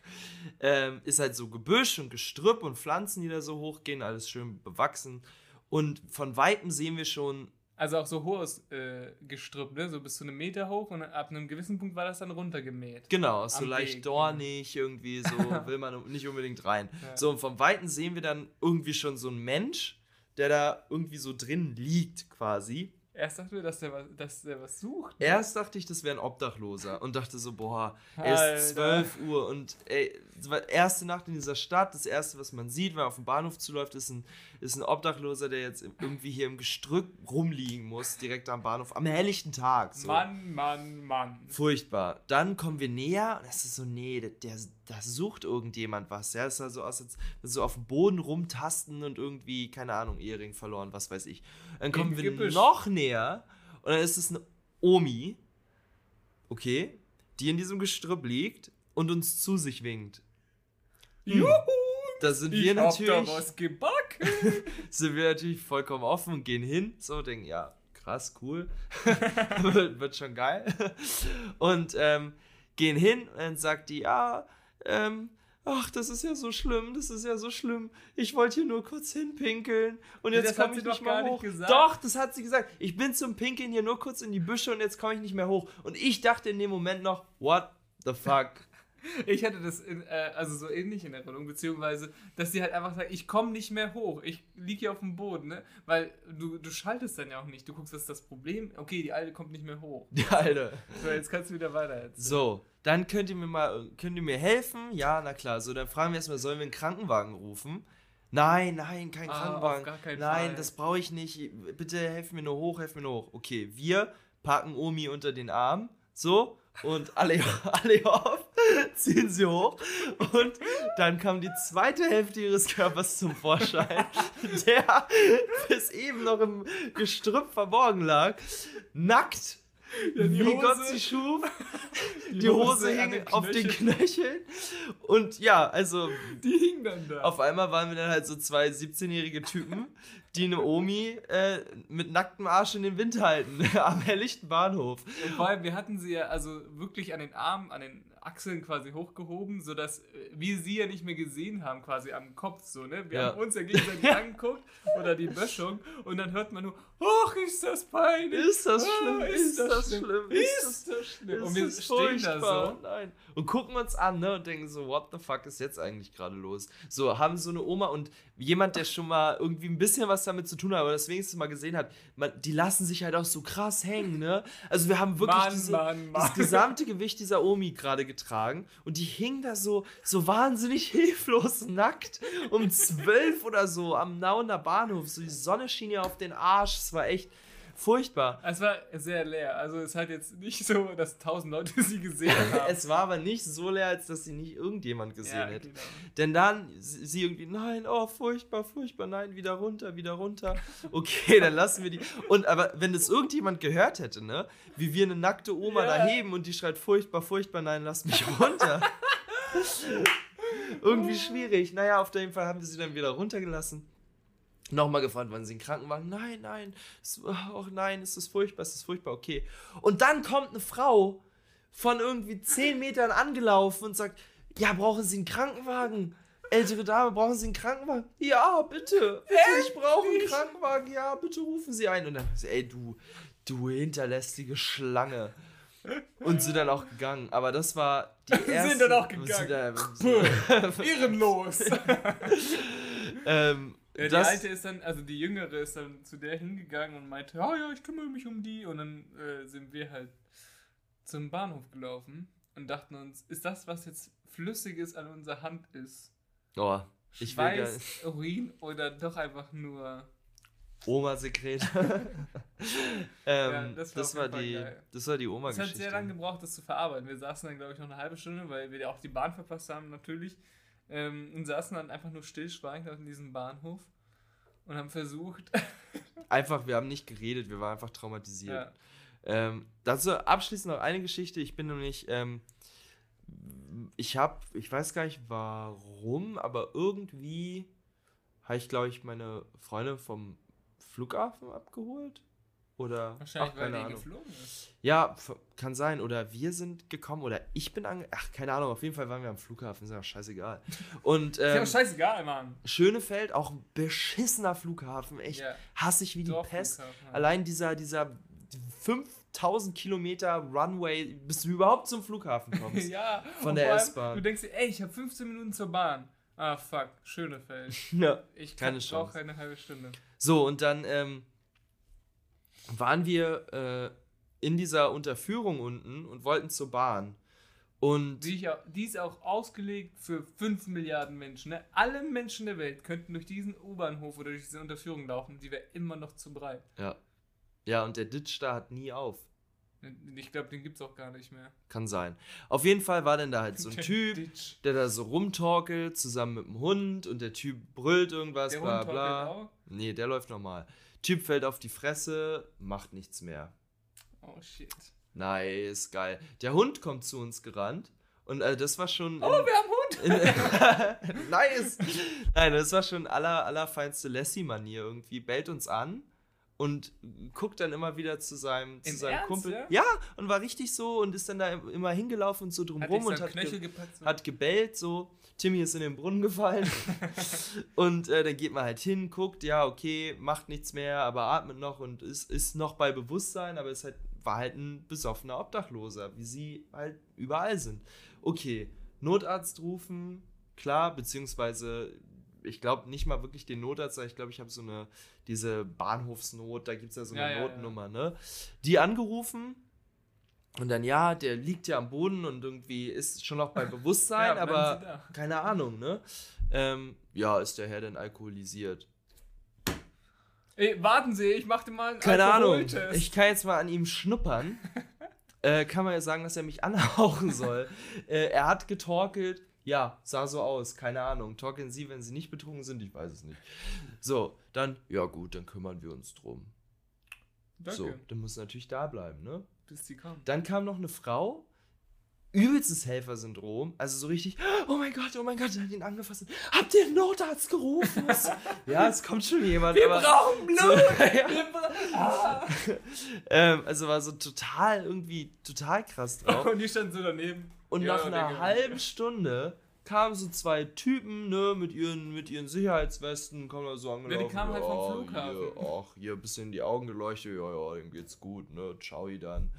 <laughs> ähm, ist halt so Gebüsch und Gestrüpp und Pflanzen, die da so hochgehen, alles schön bewachsen. Und von Weitem sehen wir schon, Also auch so hohes äh, Gestrüpp, ne? So bis zu einem Meter hoch und ab einem gewissen Punkt war das dann runtergemäht. genau, so leicht Weg, dornig, irgendwie so, <laughs> will man nicht unbedingt rein. Ja. So, und vom Weiten sehen wir dann irgendwie schon so einen Mensch, der da irgendwie so drin liegt, quasi. Erst dachten wir, dass der was, dass der was sucht. Erst dachte ich, das wäre ein Obdachloser und dachte so, boah, es Alter. ist 12 Uhr und ey, es erste Nacht in dieser Stadt, das erste, was man sieht, wenn man auf den Bahnhof zuläuft, ist ein, ist ein Obdachloser, der jetzt irgendwie hier im Gestrüpp rumliegen muss, direkt am Bahnhof, am helllichten Tag. So. Mann, Mann, Mann. Furchtbar. Dann kommen wir näher und das ist so, nee, der, der, da sucht irgendjemand was. Ja, das sah so aus, als so auf dem Boden rumtasten und irgendwie, keine Ahnung, Ehering verloren, was weiß ich. Dann kommen wir noch näher und dann ist es eine Omi, okay, die in diesem Gestrüpp liegt und uns zu sich winkt. Juhu! Da sind Ich wir hab natürlich, da was gebacken. <laughs> sind wir natürlich vollkommen offen und gehen hin, so denken, ja, krass, cool, <laughs> wird, wird schon geil. Und ähm, gehen hin und dann sagt die, ja, ähm, ach, das ist ja so schlimm, das ist ja so schlimm. Ich wollte hier nur kurz hinpinkeln und jetzt komme ich sie nicht mehr nicht hoch. gesagt. Doch, das hat sie gesagt. Ich bin zum Pinkeln hier nur kurz in die Büsche und jetzt komme ich nicht mehr hoch. Und ich dachte in dem Moment noch, what the fuck? Ich hatte das in, äh, also so ähnlich in Erinnerung, beziehungsweise, dass sie halt einfach sagt, ich komme nicht mehr hoch, ich liege hier auf dem Boden, ne? Weil du, du schaltest dann ja auch nicht. Du guckst, was ist das Problem? Okay, die Alte kommt nicht mehr hoch. Die Alte. So, jetzt kannst du wieder weiter erzählen. So, dann könnt ihr mir mal, könnt ihr mir helfen? Ja, na klar. So, dann fragen wir erstmal, sollen wir einen Krankenwagen rufen? Nein, nein, kein Ah, Krankenwagen. gar keinen nein, Fall. das brauche ich nicht. Bitte helf mir nur hoch, helf mir nur hoch. Okay, wir packen Omi unter den Arm. So. Und alle, <laughs> alle auf, <laughs> ziehen sie hoch. Und dann kam die zweite Hälfte ihres Körpers zum Vorschein, <laughs> der bis eben noch im Gestrüpp verborgen lag. Nackt. Ja, die wie Hose- Gott sie schuf. <laughs> Die, Hose, an hing den auf den Knöcheln. Knöcheln. Und ja, also Die hing dann da. auf einmal waren wir dann halt so zwei 17-jährige Typen, die eine Omi äh, mit nacktem Arsch in den Wind halten, am helllichten Bahnhof. Und vor allem, wir hatten sie ja also wirklich an den Armen, an den Achseln quasi hochgehoben, sodass äh, wir sie ja nicht mehr gesehen haben, quasi am Kopf so, ne? Wir Ja. haben uns ja gegenseitig <laughs> angeguckt oder die Böschung und dann hört man nur, ach, ist das peinlich. Ist das Ah, schlimm? Ist das schlimm? Ist das schlimm? Und wir ist stehen da furchtbar? so. Nein. Und gucken uns an, ne? Und denken so, what the fuck ist jetzt eigentlich gerade los? So, haben so eine Oma und jemand, der schon mal irgendwie ein bisschen was damit zu tun hat, aber das wenigstens mal gesehen hat, man, die lassen sich halt auch so krass hängen, ne? Also wir haben wirklich Mann, diese, Mann, das Mann. gesamte Gewicht dieser Omi gerade getragen und die hing da so, so wahnsinnig <laughs> hilflos nackt um zwölf oder so am Nauener Bahnhof. So die Sonne schien ihr auf den Arsch. Es war echt furchtbar. Es war sehr leer. Also es hat jetzt nicht so, dass tausend Leute sie gesehen <laughs> haben. Es war aber nicht so leer, als dass sie nicht irgendjemand gesehen ja, hätte. genau. Denn dann sie sie irgendwie, nein, oh, furchtbar, furchtbar, nein, wieder runter, wieder runter. <laughs> Okay, dann lassen wir die. Und aber wenn das irgendjemand gehört hätte, ne, wie wir eine nackte Oma Ja. da heben und die schreit furchtbar, furchtbar, nein, lass mich runter. <laughs> irgendwie schwierig. Naja, auf jeden Fall haben wir sie dann wieder runtergelassen. Nochmal gefragt, wann sie in den Krankenwagen. Nein, nein, es, oh nein, es ist furchtbar, es ist furchtbar, okay. Und dann kommt eine Frau von irgendwie 10 Metern angelaufen und sagt, ja, brauchen Sie einen Krankenwagen? ältere Dame, brauchen Sie einen Krankenwagen? Ja, bitte. bitte ich brauche einen Krankenwagen. Ja, bitte rufen Sie ein. Und dann, ey, du, du hinterlästige Schlange. Und sind dann auch gegangen. Aber das war die erste. <laughs> Sind dann auch gegangen. Sind <laughs> Ehrenlos. <laughs> ähm, Ja, die das, alte ist dann, also die jüngere ist dann zu der hingegangen und meinte, ja, ja, ich kümmere mich um die. Und dann äh, sind wir halt zum Bahnhof gelaufen und dachten uns, ist das, was jetzt Flüssiges an unserer Hand ist? oh, ich Schweiß, Urin oder doch einfach nur. Oma-Sekret. <laughs> ähm, Ja, das, das war Fall die, geil. das war die Es hat Oma-Geschichte. sehr lange gebraucht, das zu verarbeiten. Wir saßen dann, glaube ich, noch eine halbe Stunde, weil wir ja auch die Bahn verpasst haben, natürlich. Ähm, und saßen dann einfach nur stillschweigend auf diesem Bahnhof und haben versucht. <laughs> Einfach, wir haben nicht geredet, wir waren einfach traumatisiert. ja, Ähm, dazu abschließend noch eine Geschichte. Ich bin nämlich, ähm, ich habe, ich weiß gar nicht warum, aber irgendwie habe ich, glaube ich, meine Freundin vom Flughafen abgeholt. Oder, wahrscheinlich, ach, weil Ahnung. geflogen ist. Ja, kann sein. Oder wir sind gekommen oder ich bin ange... Ach, keine Ahnung. Auf jeden Fall waren wir am Flughafen. Ist ja auch scheißegal. <laughs> Und Ist ja ähm, auch scheißegal, Mann. Schönefeld, auch ein beschissener Flughafen. Echt hasse ich wie die Pest. Allein dieser, dieser 5000 Kilometer Runway, bis du überhaupt zum Flughafen <laughs> kommst. ja, Von der S-Bahn. Du denkst dir, ey, ich habe 15 Minuten zur Bahn. Ah, fuck, Schönefeld. <laughs> ja. Ich Keine brauche eine halbe Stunde. So, und dann ähm, waren wir äh, in dieser Unterführung unten und wollten zur Bahn. Und Die, die ist auch ausgelegt für 5 Milliarden Menschen. Ne? Alle Menschen der Welt könnten durch diesen U-Bahnhof oder durch diese Unterführung laufen. Die wäre immer noch zu breit. ja. Ja, und der Ditch da hat nie auf. Ich glaube, den gibt es auch gar nicht mehr. Kann sein. Auf jeden Fall war dann da halt so ein <laughs> Der Typ, Ditch. der da so rumtorkelt, zusammen mit dem Hund und der Typ brüllt irgendwas, Der bla Hund bla. auch. Nee, der läuft normal. Typ fällt auf die Fresse, macht nichts mehr. Oh shit. Nice, geil. Der Hund kommt zu uns gerannt und äh, das war schon. in- Oh, wir haben Hund! in, <laughs> <laughs> nice! Nein, das war schon aller, allerfeinste Lassie-Manier irgendwie. Bellt uns an und guckt dann immer wieder zu seinem, zu seinem Ernst, Kumpel. ja? Ja, und war richtig so und ist dann da immer hingelaufen und so drumrum und hat, ge gepackt. So. hat gebellt, so. Timmy ist in den Brunnen gefallen. <laughs> und äh, dann geht man halt hin, guckt, ja, okay, macht nichts mehr, aber atmet noch und ist, ist noch bei Bewusstsein, aber ist halt, war halt ein besoffener Obdachloser, wie sie halt überall sind. Okay, Notarzt rufen, klar, beziehungsweise ich glaube nicht mal wirklich den Notarzt, sondern ich glaube, ich habe so eine, diese Bahnhofsnot, da gibt es ja so eine Ja. Notnummer, ne? Die angerufen und dann, ja, der liegt ja am Boden und irgendwie ist schon noch bei <laughs> Bewusstsein, Ja, aber keine Ahnung, ne? Ähm, ja, ist der Herr denn alkoholisiert? Ey, warten Sie, ich machte mal einen Keine Ahnung. Ich kann jetzt mal an ihm schnuppern. <laughs> äh, kann man ja sagen, dass er mich anhauchen soll. <laughs> äh, er hat getorkelt. Ja, sah so aus. Keine Ahnung. Torkeln Sie, wenn Sie nicht betrunken sind? Ich weiß es nicht. So, dann, ja gut, dann kümmern wir uns drum. Danke, So, dann muss natürlich da bleiben, ne? bis sie kommen. Dann kam noch eine Frau, übelstes Helfersyndrom, also so richtig, oh mein Gott, oh mein Gott, er hat ihn angefasst. Habt ihr einen Notarzt gerufen? <laughs> ja, es kommt schon jemand. Wir brauchen Blut! So, <laughs> ja. Ähm, also war so total irgendwie total krass drauf. <laughs> Und die stand so daneben. Und Ja, nach einer halben Stunde kamen so zwei Typen, ne, mit ihren, mit ihren Sicherheitswesten, kommen da so angelaufen. kamen halt vom ja, Flughafen. Hier, ach, hier ein bisschen in die Augen geleuchtet, ja, ja, dem geht's gut, ne, ciao dann.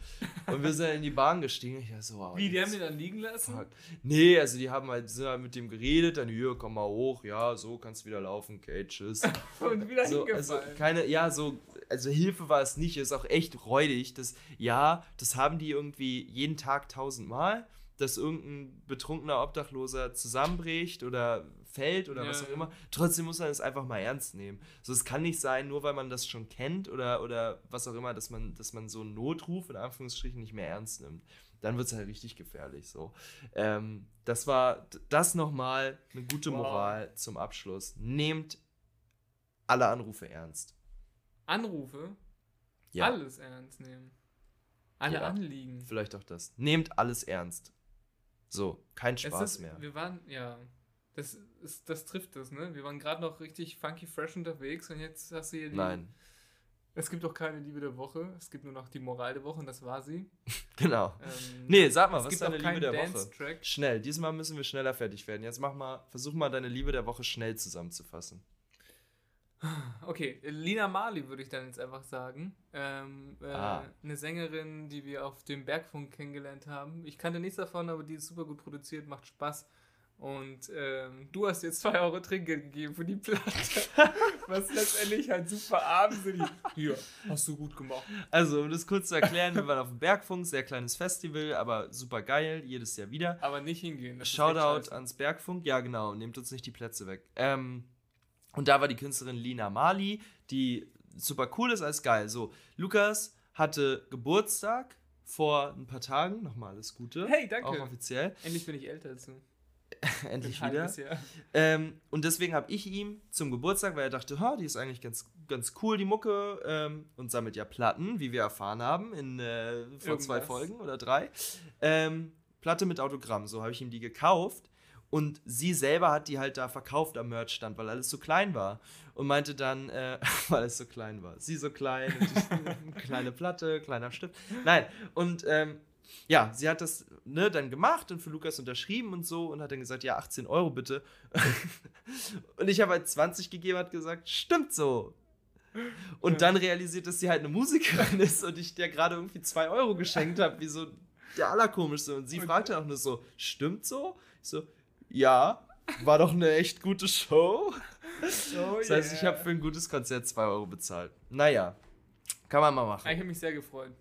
Und wir sind in die Bahn gestiegen. Ich dachte so, wow, Wie, die haben den dann liegen lassen? fuck. Nee, also die haben halt, sind halt mit dem geredet, dann hier, komm mal hoch, ja, so kannst wieder laufen, okay, tschüss. <laughs> Und wieder So, also hingefallen. keine, ja, so, also Hilfe war es nicht, ist auch echt räudig. Das, ja, das haben die irgendwie jeden Tag tausendmal, dass irgendein betrunkener Obdachloser zusammenbricht oder fällt oder Ja, was auch immer. Trotzdem muss man es einfach mal ernst nehmen. So, es kann nicht sein, nur weil man das schon kennt oder, oder was auch immer, dass man, dass man so einen Notruf in Anführungsstrichen nicht mehr ernst nimmt. Dann wird es halt richtig gefährlich. So. Ähm, das war das nochmal eine gute Wow. Moral zum Abschluss. Nehmt alle Anrufe ernst. Anrufe? Ja. Alles ernst nehmen. Alle Ja. Anliegen. Vielleicht auch das. Nehmt alles ernst. So, kein Es Spaß ist, mehr. Wir waren, ja. Das, ist, das trifft das, ne? Wir waren gerade noch richtig funky fresh unterwegs und jetzt hast du hier die. Nein. Es gibt auch keine Liebe der Woche. Es gibt nur noch die Moral der Woche und das war sie. <laughs> Genau. Ähm, Nee, sag mal, es was ist deine Liebe der Woche? Dance-Track. Schnell, diesmal müssen wir schneller fertig werden. Jetzt mach mal, versuch mal deine Liebe der Woche schnell zusammenzufassen. Okay, Lina Marley würde ich dann jetzt einfach sagen. Ähm, äh, Ah. Eine Sängerin, die wir auf dem Bergfunk kennengelernt haben. Ich kannte nichts davon, aber die ist super gut produziert, macht Spaß. Und ähm, du hast jetzt 2 Euro Trinkgeld gegeben für die Platte. <laughs> Was letztendlich halt super armsinnig. Hier, hast du gut gemacht. Also, um das kurz zu erklären, wir waren auf dem Bergfunk, sehr kleines Festival, aber super geil, jedes Jahr wieder. Aber nicht hingehen. Shoutout ans Bergfunk, ja genau, nehmt uns nicht die Plätze weg. Ähm, und da war die Künstlerin Lina Mali, die super cool ist als geil. So, Lukas hatte Geburtstag vor ein paar Tagen, nochmal alles Gute. Hey, danke. Auch offiziell, Endlich bin ich älter als du. <laughs> endlich Ein wieder. Ähm, und deswegen habe ich ihm zum Geburtstag, weil er dachte, ha, die ist eigentlich ganz, ganz cool, die Mucke, ähm, und sammelt ja Platten, wie wir erfahren haben, in äh, vor zwei Irgendwas. Folgen oder drei. Ähm, Platte mit Autogramm, so habe ich ihm die gekauft. Und sie selber hat die halt da verkauft am Merchstand, weil alles so klein war. Und meinte dann, äh, <laughs> weil es so klein war. Sie so klein, <laughs> <laughs> kleine Platte, kleiner Stift. Nein, und ähm, ja, sie hat das ne, dann gemacht und für Lukas unterschrieben und so und hat dann gesagt, ja, 18 Euro bitte. und ich habe halt 20 gegeben, hat gesagt, stimmt so. Und Ja. dann realisiert, dass sie halt eine Musikerin ist und ich der gerade irgendwie 2 Euro geschenkt habe, wie so der Allerkomischste. Und sie fragte auch nur so, stimmt so? Ich so, ja, war doch eine echt gute Show. Oh Das heißt, ich habe für ein gutes Konzert 2 Euro bezahlt. Naja, kann man mal machen. Ich habe mich sehr gefreut.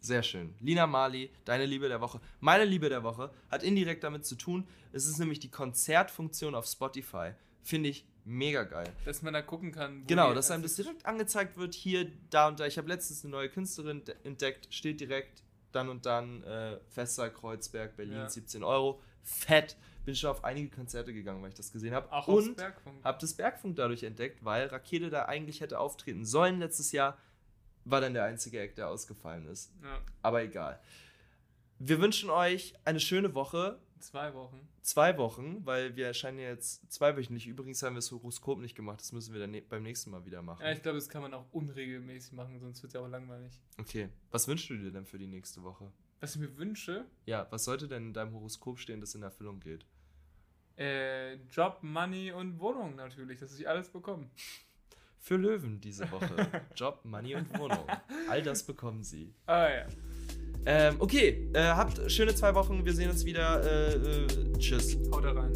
Sehr schön. Lina Mali, deine Liebe der Woche. Meine Liebe der Woche hat indirekt damit zu tun. Es ist nämlich die Konzertfunktion auf Spotify. Finde ich mega geil. Dass man da gucken kann. Genau, dass einem das direkt angezeigt wird. Hier, da und da. Ich habe letztens eine neue Künstlerin de- entdeckt. Steht direkt dann und dann. Äh, Fester, Kreuzberg, Berlin, Ja. 17 Euro. Fett. Bin schon auf einige Konzerte gegangen, weil ich das gesehen habe. Auch Und Bergfunk. habe das Bergfunk dadurch entdeckt, weil Rakete da eigentlich hätte auftreten sollen letztes Jahr. War dann der einzige Act, der ausgefallen ist. Ja, Aber egal. Wir wünschen euch eine schöne Woche. zwei Wochen. Zwei Wochen, weil wir erscheinen jetzt zweiwöchentlich. Übrigens haben wir das Horoskop nicht gemacht. Das müssen wir dann ne beim nächsten Mal wieder machen. Ja, ich glaube, das kann man auch unregelmäßig machen, sonst wird es ja auch langweilig. Okay. Was wünschst du dir denn für die nächste Woche? Was ich mir wünsche, Ja, was sollte denn in deinem Horoskop stehen, das in Erfüllung geht? äh, Job, Money und Wohnung natürlich, dass ich alles bekomme. <laughs> Für Löwen diese Woche. <laughs> Job, Money und Wohnung. All das bekommen sie. Ah ja. Ähm, okay, äh, habt schöne zwei Wochen. Wir sehen uns wieder. Äh, äh, tschüss. Haut rein.